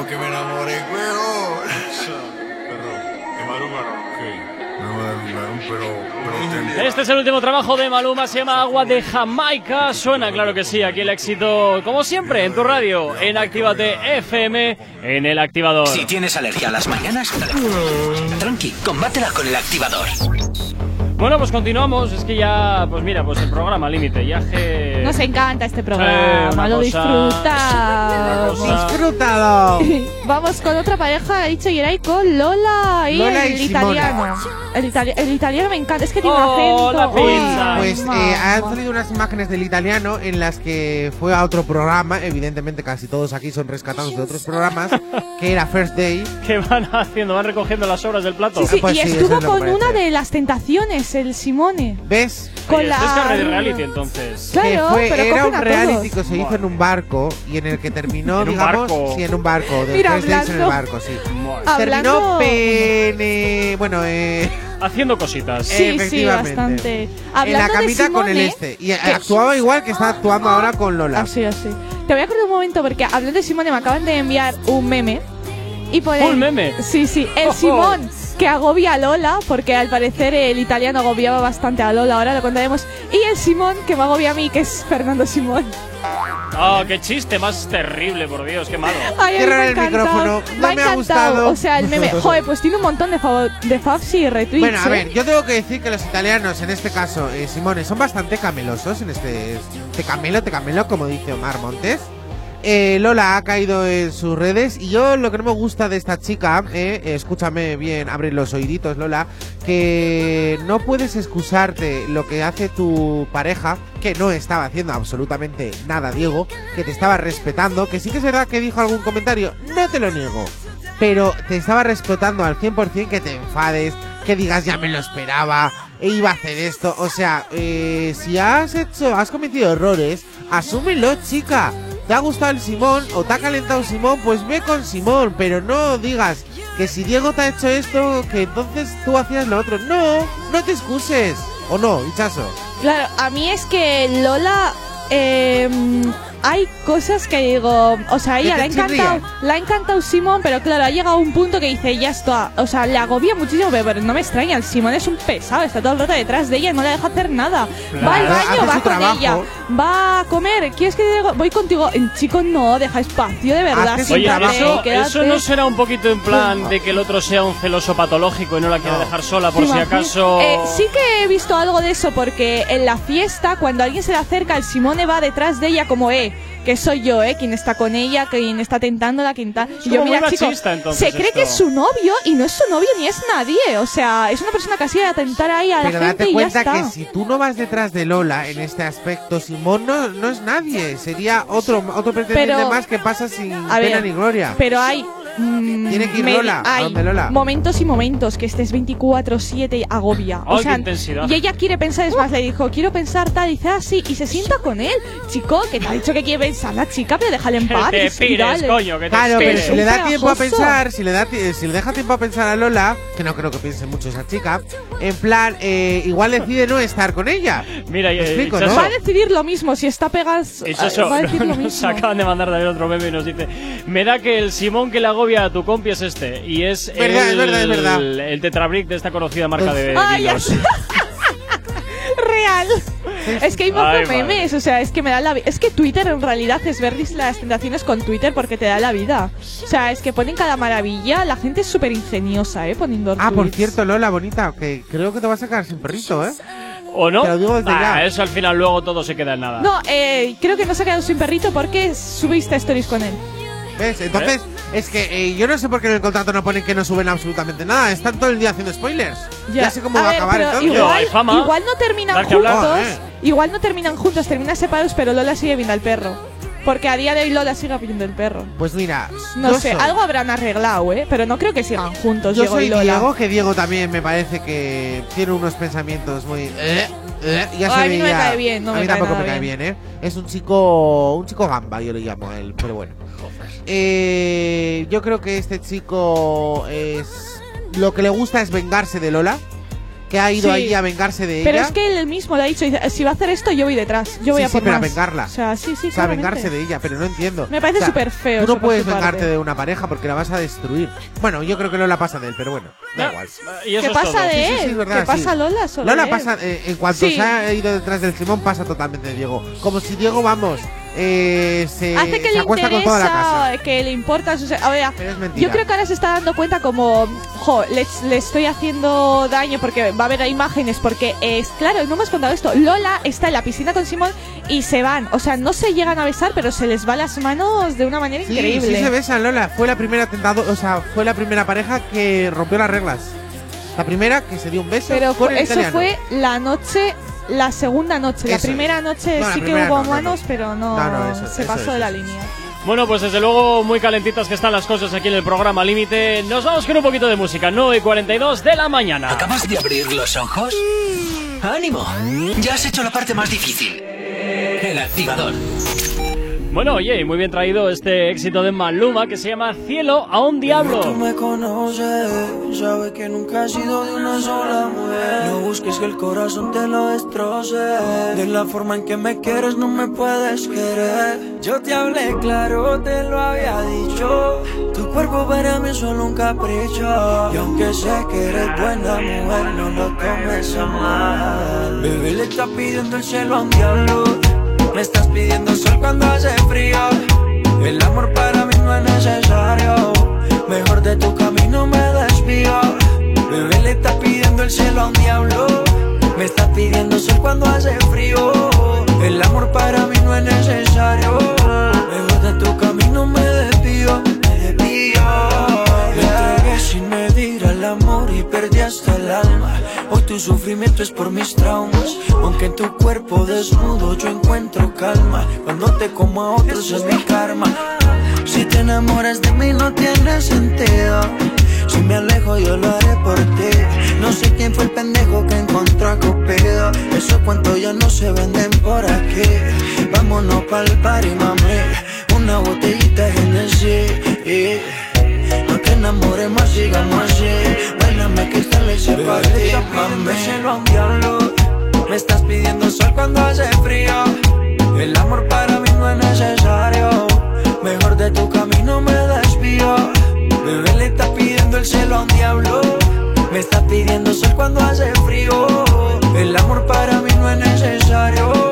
como que me enamoré, huevón. Perro, ¿es Maluma No, Maluma, pero. pero Este es el último trabajo de Maluma, se llama Agua de Jamaica. Suena, claro que sí, aquí el éxito, como siempre, en tu radio, en Actívate FM, en el activador. Si tienes alergia a las mañanas, tranqui, combátela con el activador. Bueno, pues continuamos. Es que ya, pues mira, pues el programa límite, ya que. Nos encanta este programa, una lo cosa- disfrutamos. Disfrútalo. Vamos con otra pareja, ha dicho Yeray con Lola y Lola el y italiano. El, itali- el italiano me encanta, es que tiene Oh, un acento. Pues eh, han salido unas imágenes del italiano en las que fue a otro programa, evidentemente casi todos aquí son rescatados de otros programas, que era First Day. ¿Qué van haciendo? ¿Van recogiendo las sobras del plato? Sí, sí, Pues y sí, estuvo es con una de las tentaciones, el Simone. ¿Ves? Con esto es la. carne de reality entonces. Claro, que fue, pero era un reality que se hizo en un barco y en el que terminó, ¿En un digamos, barco? sí, en un barco, de Mira, First Days en el hablando- barco, sí. Hablando- Terminó pene, bueno, eh, Haciendo cositas. Sí, sí, efectivamente. bastante. en la Hablando de camita con el Simone, este. Y actuaba igual que está actuando ahora con Lola. Así, así. Te voy a acordar un momento porque hablando de Simone me acaban de enviar un meme. Y por ¿Un meme? Sí, sí. El Oh, oh. Que agobia a Lola, porque al parecer el italiano agobiaba bastante a Lola, ahora lo contaremos. Y el Simón que me agobia a mí, que es Fernando Simón. Oh, qué chiste más terrible, por Dios, qué malo. Ay, a mí Cierra me ha el encantado. micrófono, no me ha encantado. gustado. O sea, el meme. Joder, pues tiene un montón de, de faves y retweets. Bueno, a ¿eh? ver, yo tengo que decir que los italianos, en este caso, eh, Simone, son bastante camelosos en este. Te camelo, te camelo, como dice Omar Montes. Eh, Lola ha caído en sus redes y yo lo que no me gusta de esta chica, eh, escúchame bien, abre los oíditos Lola, que no puedes excusarte lo que hace tu pareja, que no estaba haciendo absolutamente nada, Diego, que te estaba respetando, que sí que es verdad que dijo algún comentario, no te lo niego, pero te estaba respetando al 100% que te enfades, que digas ya me lo esperaba, e iba a hacer esto. O sea, eh, si has hecho, has cometido errores, asúmelo, chica. ¿Te ha gustado el Simón o te ha calentado Simón? Pues ve con Simón, pero no digas que si Diego te ha hecho esto, que entonces tú hacías lo otro. No, no te excuses. ¿O no, Hichazo? Claro, a mí es que Lola. Eh, hay cosas que digo. O sea, a ella le ha encantado. Le ha encantado Simón, pero claro, ha llegado un punto que dice, ya está. O sea, le agobia muchísimo, pero, pero no me extraña. El Simón es un pesado, está todo el rato detrás de ella, no le deja hacer nada. Va al baño, va con trabajo. ella. Va a comer. ¿Quieres que te? Voy contigo. El chico no, deja espacio, de verdad. Hace Oye, eso, eso no será un poquito en plan de que el otro sea un celoso patológico y no la quiera dejar sola por ¿Te si acaso. Eh, sí que he visto algo de eso porque en la fiesta, cuando alguien se le acerca, el Va detrás de ella como, eh, que soy yo, eh, quien está con ella, quien está tentándola, quien tal. Y yo, mira, chico, machista, entonces, se cree esto. que es su novio y no es su novio ni es nadie. O sea, es una persona que así de atentar ahí a Pero la gente date y ya cuenta está. que si tú no vas detrás de Lola en este aspecto, Simón no, no es nadie. Sería otro, otro pretendiente Pero- más que pasa sin A pena ver, ni gloria. Pero hay. Mm, Tiene que ir Lola, ¿a Hay dónde Lola? momentos y momentos que estés 24-7 y agobia. Ay, o sea, intensidad. y ella quiere pensar, es más, le dijo, quiero pensar tal, y dice así, y se sienta con él. Chico, que te ha dicho que quiere pensar la chica, pero déjale en Que paz. te y pires, dale. coño, que te Claro, pero pires. si le da tiempo a pegajoso. pensar, si le da ti- si le deja tiempo a pensar a Lola, que no creo que piense mucho esa chica, en plan, eh, igual decide no estar con ella. Mira, ¿Me eh, explico, Chaso, no? Va a decidir lo mismo, si está pegas. Y Chaso, va a decir lo nos mismo. acaban de mandar también otro meme y nos dice: Me da que el Simón que le agobia a tu compi es este. Y es Verdad, es el, verdad, es verdad. el Tetrabric de esta conocida marca de Ay, ya vinos. Real. Es que hay Ay, muchos madre. memes, o sea, es que me da la vida. Es que Twitter en realidad es ver las tentaciones con Twitter porque te da la vida. O sea, es que ponen cada maravilla. La gente es súper ingeniosa, ¿eh? Poniendo Ah, por tweets. cierto, Lola, bonita, que creo que te vas a sacar sin perrito, ¿eh? ¿O no? Te lo digo desde Ah, ya. eso al final luego todo se queda en nada. No, eh, creo que no se ha quedado sin perrito porque subiste stories con él. ¿Ves? Entonces, es que eh, yo no sé por qué en el contrato no ponen que no suben absolutamente nada. Están todo el día haciendo spoilers. Ya, sé cómo va a acabar entonces. Igual, hay fama. igual no terminan juntos. Eh. Igual no terminan juntos, terminan separados, pero Lola sigue viendo al perro. Porque a día de hoy Lola sigue viendo el perro. Pues mira, No sé, soy- algo habrán arreglado, ¿eh? Pero no creo que sigan juntos, Yo Diego soy y Lola. Diego, que Diego también me parece que tiene unos pensamientos muy. eh, eh, ya se A mí no me veía- cae bien, no a me mí cae tampoco nada me cae bien. bien, ¿eh? Es un chico, un chico gamba, yo le llamo a él, pero bueno. Eh, yo creo que este chico es lo que le gusta es vengarse de Lola, que ha ido Sí. allí a vengarse de Pero ella. es que él mismo le ha dicho, si va a hacer esto, yo voy detrás. Yo voy Sí, a sí, por pero a más". vengarla. O sea, sí, sí, o sea, claramente. vengarse de ella, pero no entiendo. Me parece O sea, súper feo Tú no puedes vengarte parte. de una pareja porque la vas a destruir. Bueno, yo creo que Lola pasa de él, pero bueno, da Ah, igual. Y eso ¿Qué es pasa todo. de Sí, sí, él? sí, verdad, ¿Qué pasa sí. Lola? Solo Lola él. pasa, eh, en cuanto Sí. se ha ido detrás del Simón, pasa totalmente de Diego. Como si Diego, vamos, eh, se, Hace que se le acuesta con toda la casa. interesa, que le importa. su- A ver, Pero es mentira. yo creo que ahora se está dando cuenta como, jo, le, le estoy haciendo daño porque va a haber imágenes. Porque es claro, no hemos contado esto. Lola está en la piscina con Simón y se van. O sea, no se llegan a besar, pero se les va las manos de una manera Sí, increíble. sí se besan, Lola. Fue la primera tentado, o sea, fue la primera pareja que rompió las reglas. La primera que se dio un beso Pero eso italiano. fue la noche, la segunda noche. la Eso primera es. noche No, la sí que hubo no, pero no, No, no, eso- se eso pasó de la línea. Bueno, pues desde luego muy calentitas que están las cosas aquí en el programa Límite. Nos vamos con un poquito de música, 9 y 42 de la mañana. ¿Acabas de abrir los ojos? ¡Ánimo! Ya has hecho la parte más difícil. El activador. Bueno, oye, muy bien traído este éxito de Maluma que se llama Cielo a un Tú diablo. me conoces, sabes que nunca he sido de una sola mujer. No busques que el corazón te lo destroce. De la forma en que me quieres, no me puedes querer. Yo te hablé claro, te lo había dicho. Tu cuerpo para mí es solo un capricho. Y aunque sé que eres buena mujer, no lo tomes a mal. Bebé le está pidiendo el cielo a un diablo. Me estás pidiendo sol cuando hace frío. El amor para mí no es necesario. Mejor de tu camino me desvío. Bebé le está pidiendo el cielo a un diablo. Me estás pidiendo sol cuando hace frío. El amor para mí no es necesario. Mejor de tu camino me desvío. Me desvío. Sin medir al amor y perdí hasta el alma. Hoy tu sufrimiento es por mis traumas. Aunque en tu cuerpo desnudo yo encuentro calma. Cuando te como a otros es mi karma. Si te enamoras de mí no tiene sentido. Si me alejo yo lo haré por ti. No sé quién fue el pendejo que encontró a Cupido. Esos cuentos ya no se venden por aquí. Vámonos pa'l party, mami. Una botellita de Genesis. Más, sigamos así. Bailame que esta ley se para ti, a diablo. Me estás pidiendo sol cuando hace frío. El amor para mí no es necesario. Mejor de tu camino me desvío. Bebé le está pidiendo el cielo a un diablo. Me está pidiendo sol cuando hace frío. El amor para mí no es necesario.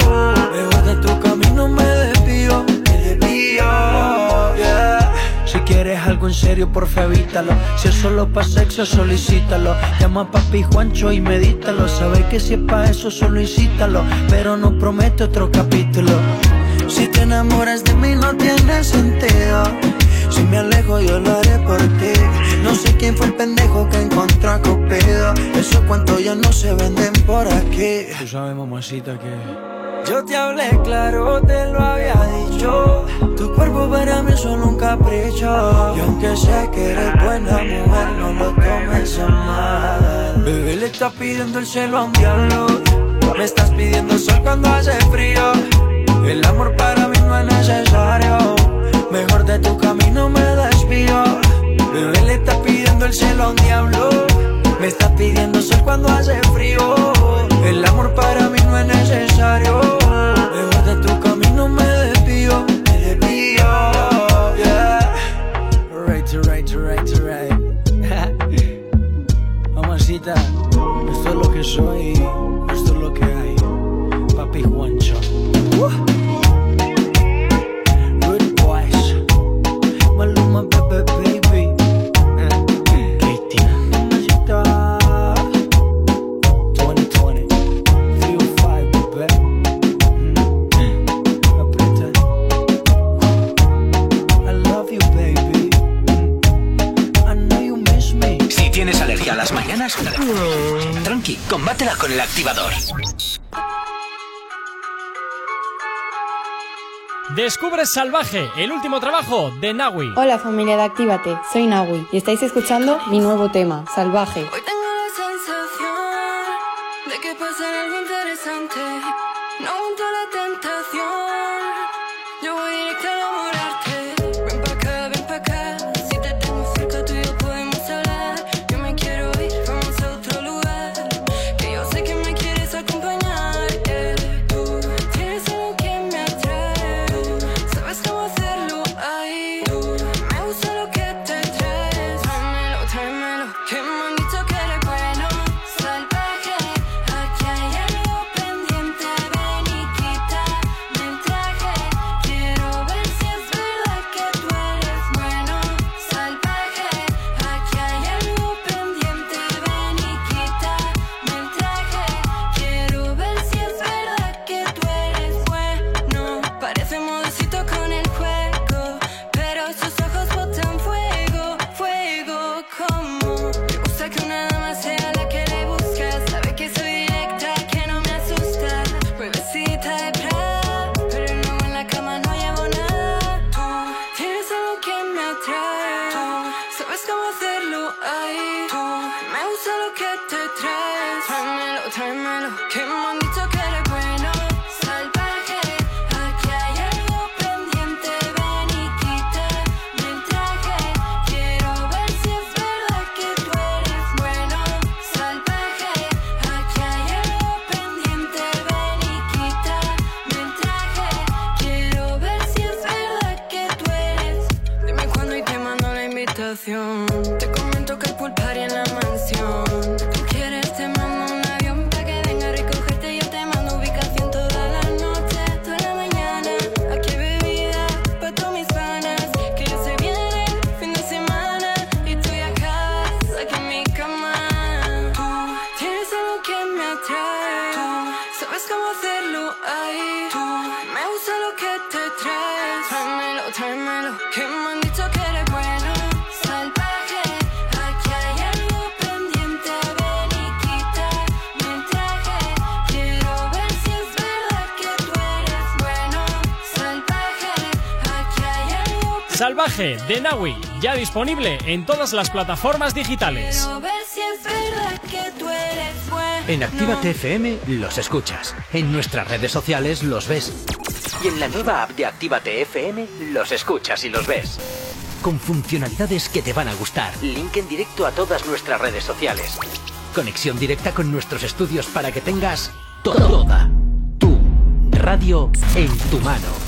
Mejor de tu camino me desvío. Me desvío. Quieres algo en serio, porfa evítalo. Si es solo pa' sexo, solicítalo. Llama a papi Juancho y medítalo. Sabes que si es pa' eso, solo incítalo. Pero no promete otro capítulo. Si te enamoras de mí, no tiene sentido. Si me alejo, yo lo haré por ti. No sé quién fue el pendejo que encontró a Cupido. Esos cuentos ya no se venden por aquí. Tú sabes, mamacita, que. Yo te hablé claro, te lo había dicho. Tu cuerpo para mí es solo un capricho. Y aunque sé que eres buena mujer, no lo tomes a mal. Bebé le está pidiendo el cielo a un diablo. Me estás pidiendo sol cuando hace frío. El amor para mí no es necesario. Mejor de tu camino me desvío. Bebé le está pidiendo el cielo a un diablo. Me está pidiendo sol cuando hace frío. El amor para mí no es necesario. Mejor de tu camino me desvío. Me desvío. Yeah. Right, right, right, right. Mamacita, esto es lo que soy. Esto es lo que hay. Papi Juancho. Good boys. Maluma, bebé, a las mañanas, tranqui, combátela con el activador. Descubre Salvaje, el último trabajo de Nawi. Hola familia de Actívate, soy Nawi y estáis escuchando mi nuevo tema, Salvaje. Hoy tengo la sensación de que pasará algo interesante. de Nawi, ya disponible en todas las plataformas digitales. En Activa TFM los escuchas, en nuestras redes sociales los ves y en la nueva app de Activa TFM los escuchas y los ves. Con funcionalidades que te van a gustar, link en directo a todas nuestras redes sociales, conexión directa con nuestros estudios para que tengas toda tu radio en tu mano.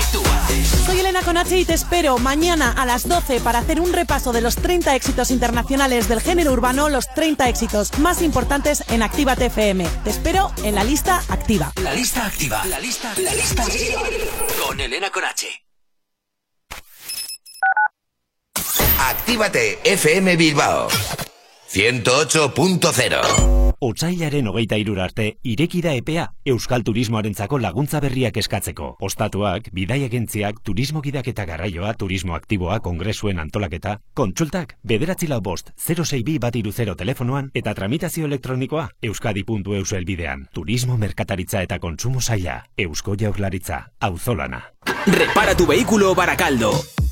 Soy Elena Conache y te espero mañana a las 12 para hacer un repaso de los 30 éxitos internacionales del género urbano, los 30 éxitos más importantes en Actívate FM. Te espero en la lista activa. La lista activa. La lista, la lista activa. Con Elena Conache. Actívate FM Bilbao 108.0 Otsailaren hogeita irura arte, ireki da epea Euskal Turismoarentzako laguntza berriak eskatzeko. Ostatuak, bidaiagentziak, turismo gidak eta garraioa, turismo aktiboa, kongresuen antolaketa, kontsultak, bederatzi lau bost, 062 bat iru 0 telefonoan, eta tramitazio elektronikoa, euskadi.eus elbidean. Turismo, merkataritza eta kontsumo zaila, Eusko Jaurlaritza, auzolana. Repara tu vehículo Baracaldo.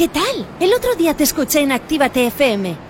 ¿Qué tal? El otro día te escuché en Actívate FM.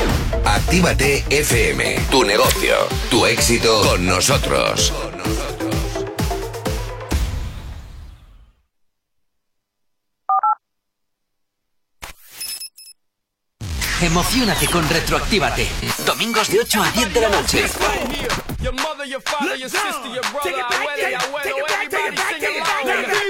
Actívate FM, tu negocio, tu éxito con nosotros. Emocionate con Retroactívate. Domingos de 8 a 10 de la noche. Your mother, your father, your sister, your brother, abuela, y abuelo, everybody sing along.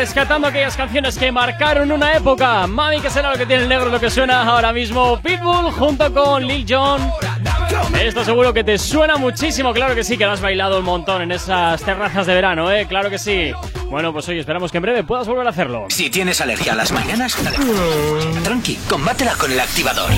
Rescatando aquellas canciones que marcaron una época. Mami, que será lo que tiene el negro, lo que suena ahora mismo. Pitbull junto con Lil Jon. Esto seguro que te suena muchísimo, claro que sí, que lo has bailado un montón en esas terrazas de verano, ¿eh? Claro que sí. Bueno, pues oye, esperamos que en breve puedas volver a hacerlo. Si tienes alergia a las mañanas, tranqui, combátela con el activador.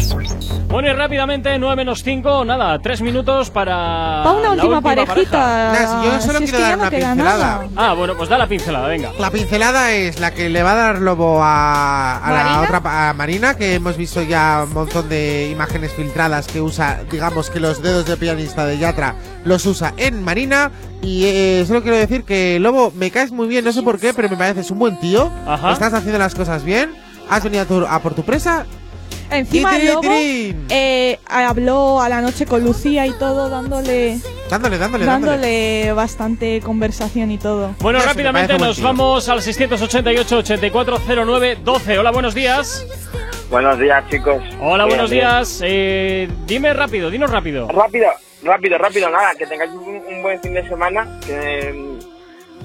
Bueno, y rápidamente, 9 menos 5, nada, 3 minutos para. Pa' una la última pareja. parejita. Nas, yo solo Si es quiero dar no una queda pincelada. nada. Ah, bueno, pues da la pincelada, venga. La pincelada es la que le va a dar lobo a, a la otra pa- a Marina, que hemos visto ya un montón de imágenes filtradas que usa, digamos que los dedos de pianista de Yatra los usa en Marina. Y eh, solo quiero decir que Lobo, me caes muy bien, no sé por qué, pero me pareces un buen tío. Ajá. Estás haciendo las cosas bien. Has venido a, tu- a por tu presa. Encima Tiri, el lobo eh, habló a la noche con Lucía y todo, dándole, Dándole, dándole, dándole. dándole bastante conversación y todo. Bueno, Eso rápidamente nos vamos al 688-8409-12. Hola, buenos días. Buenos días, chicos. Hola, buenos bien. días. Eh, dime rápido, dinos rápido. Rápido, rápido, rápido, nada, que tengáis un, un buen fin de semana, que,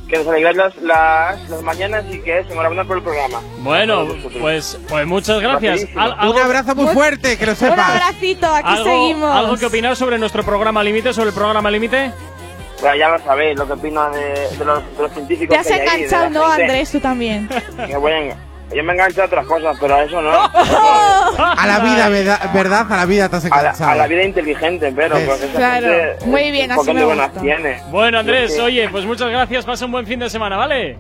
que nos alegráis las, las, las mañanas y que es enhorabuena por el programa. Bueno, pues, pues muchas gracias. Rapidísimo. Al- algo, Un abrazo muy fuerte, que lo Un sepas. abracito, aquí algo- seguimos. ¿Algo que opinar sobre nuestro programa Límite, sobre el programa Límite? Bueno, ya lo sabéis, lo que opino de, de los, de los científicos. Te has que hay ahí, de enganchado, la ¿no. Andrés? Tú también. Que a- yo me engancho a otras cosas, pero a eso no. A la vida, ¿verdad? ¿verdad? A la vida te has A la, enganchado. a la vida inteligente, pero esa Claro. gente, Muy bien, así me de buenas gusta. tiene. Bueno, Andrés, Sí. oye, pues muchas gracias. Pasa un buen fin de semana, ¿vale?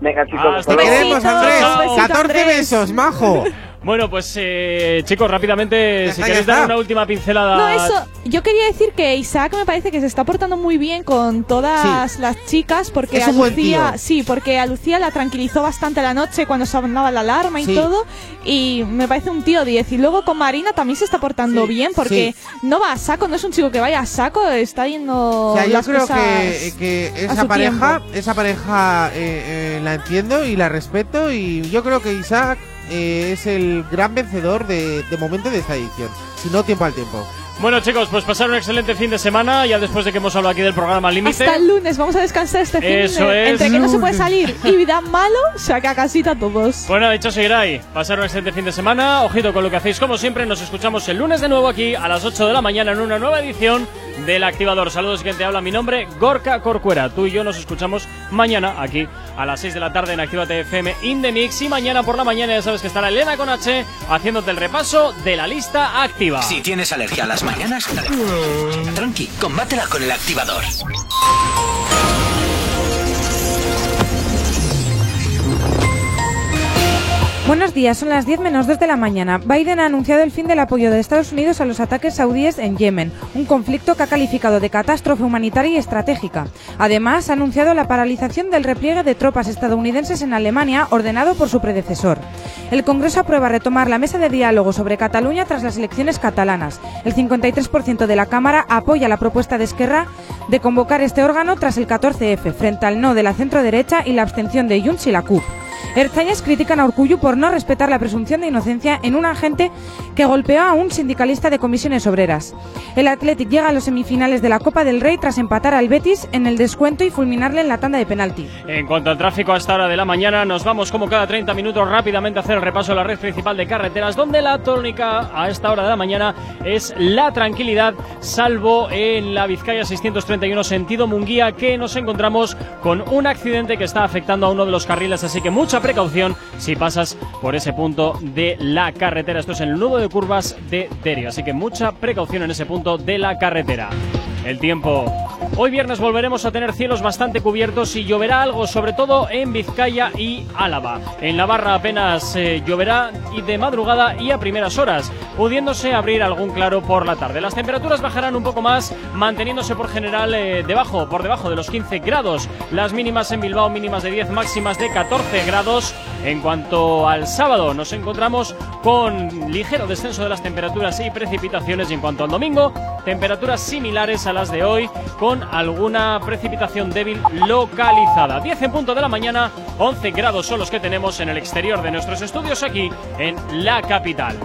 Venga, chicos, Te queremos, Andrés. besito, 14 Andrés. besos, majo. Bueno, pues eh, chicos, rápidamente, Ya si queréis dar una última pincelada. No, eso. Yo quería decir que Isaac me parece que se está portando muy bien con todas las chicas porque Es a un buen Lucía, tío. sí, porque a Lucía la tranquilizó bastante la noche cuando sonaba la alarma y todo y me parece un tío 10 y luego con Marina también se está portando Sí, bien porque no va a saco, no es un chico que vaya a saco, está yendo O sea, yo las creo cosas que, que a esa pareja, esa pareja eh, eh, la entiendo y la respeto y yo creo que Isaac eh, es el gran vencedor de, de momento de esta edición. Si no, tiempo al tiempo. Bueno, chicos, pues pasar un excelente fin de semana, ya después de que hemos hablado aquí del programa Límite. Hasta el lunes, vamos a descansar este fin Eso de- es. Entre que no se puede salir y vida malo, saca casita a todos. Bueno, dicho Seguiray, pasar un excelente fin de semana. Ojito con lo que hacéis, como siempre. Nos escuchamos el lunes de nuevo aquí a las 8 de la mañana en una nueva edición del Activador. Saludos, quien te habla. Mi nombre, Gorka Corcuera. Tú y yo nos escuchamos mañana aquí a las 6 de la tarde en Actívate FM In The Mix. Y mañana por la mañana ya sabes que estará Elena con H haciéndote el repaso de la lista activa. Si tienes alergia a las mañanas, tranqui, combátela con el activador. Buenos días, son las 10 menos 2 de la mañana. Biden ha anunciado el fin del apoyo de Estados Unidos a los ataques saudíes en Yemen, un conflicto que ha calificado de catástrofe humanitaria y estratégica. Además, ha anunciado la paralización del repliegue de tropas estadounidenses en Alemania, ordenado por su predecesor. El Congreso aprueba retomar la mesa de diálogo sobre Cataluña tras las elecciones catalanas. El 53% de la Cámara apoya la propuesta de Esquerra de convocar este órgano tras el 14F, frente al no de la centro-derecha y la abstención de Junts y la CUP. Erzañas critican a Urcullu por no respetar la presunción de inocencia en un agente que golpeó a un sindicalista de comisiones obreras. El Athletic llega a los semifinales de la Copa del Rey tras empatar al Betis en el descuento y fulminarle en la tanda de penalti. En cuanto al tráfico a esta hora de la mañana, nos vamos como cada 30 minutos rápidamente a hacer el repaso de la red principal de carreteras, donde la tónica a esta hora de la mañana es la tranquilidad, salvo en la Vizcaya 631 sentido Munguía, que nos encontramos con un accidente que está afectando a uno de los carriles, así que mucha precaución si pasas por ese punto de la carretera. Esto es el nudo de curvas de Derio, así que mucha precaución en ese punto de la carretera. El tiempo. Hoy viernes volveremos a tener cielos bastante cubiertos y lloverá algo, sobre todo en Vizcaya y Álava. En Navarra apenas eh, lloverá y de madrugada y a primeras horas, pudiéndose abrir algún claro por la tarde. Las temperaturas bajarán un poco más, manteniéndose por general eh, debajo, por debajo de los 15 grados. Las mínimas en Bilbao mínimas de 10, máximas de 14 grados. En cuanto al sábado, nos encontramos con ligero descenso de las temperaturas y precipitaciones. Y en cuanto al domingo, temperaturas similares a las de hoy, con alguna precipitación débil localizada. 10 en punto de la mañana, 11 grados son los que tenemos en el exterior de nuestros estudios aquí en la capital.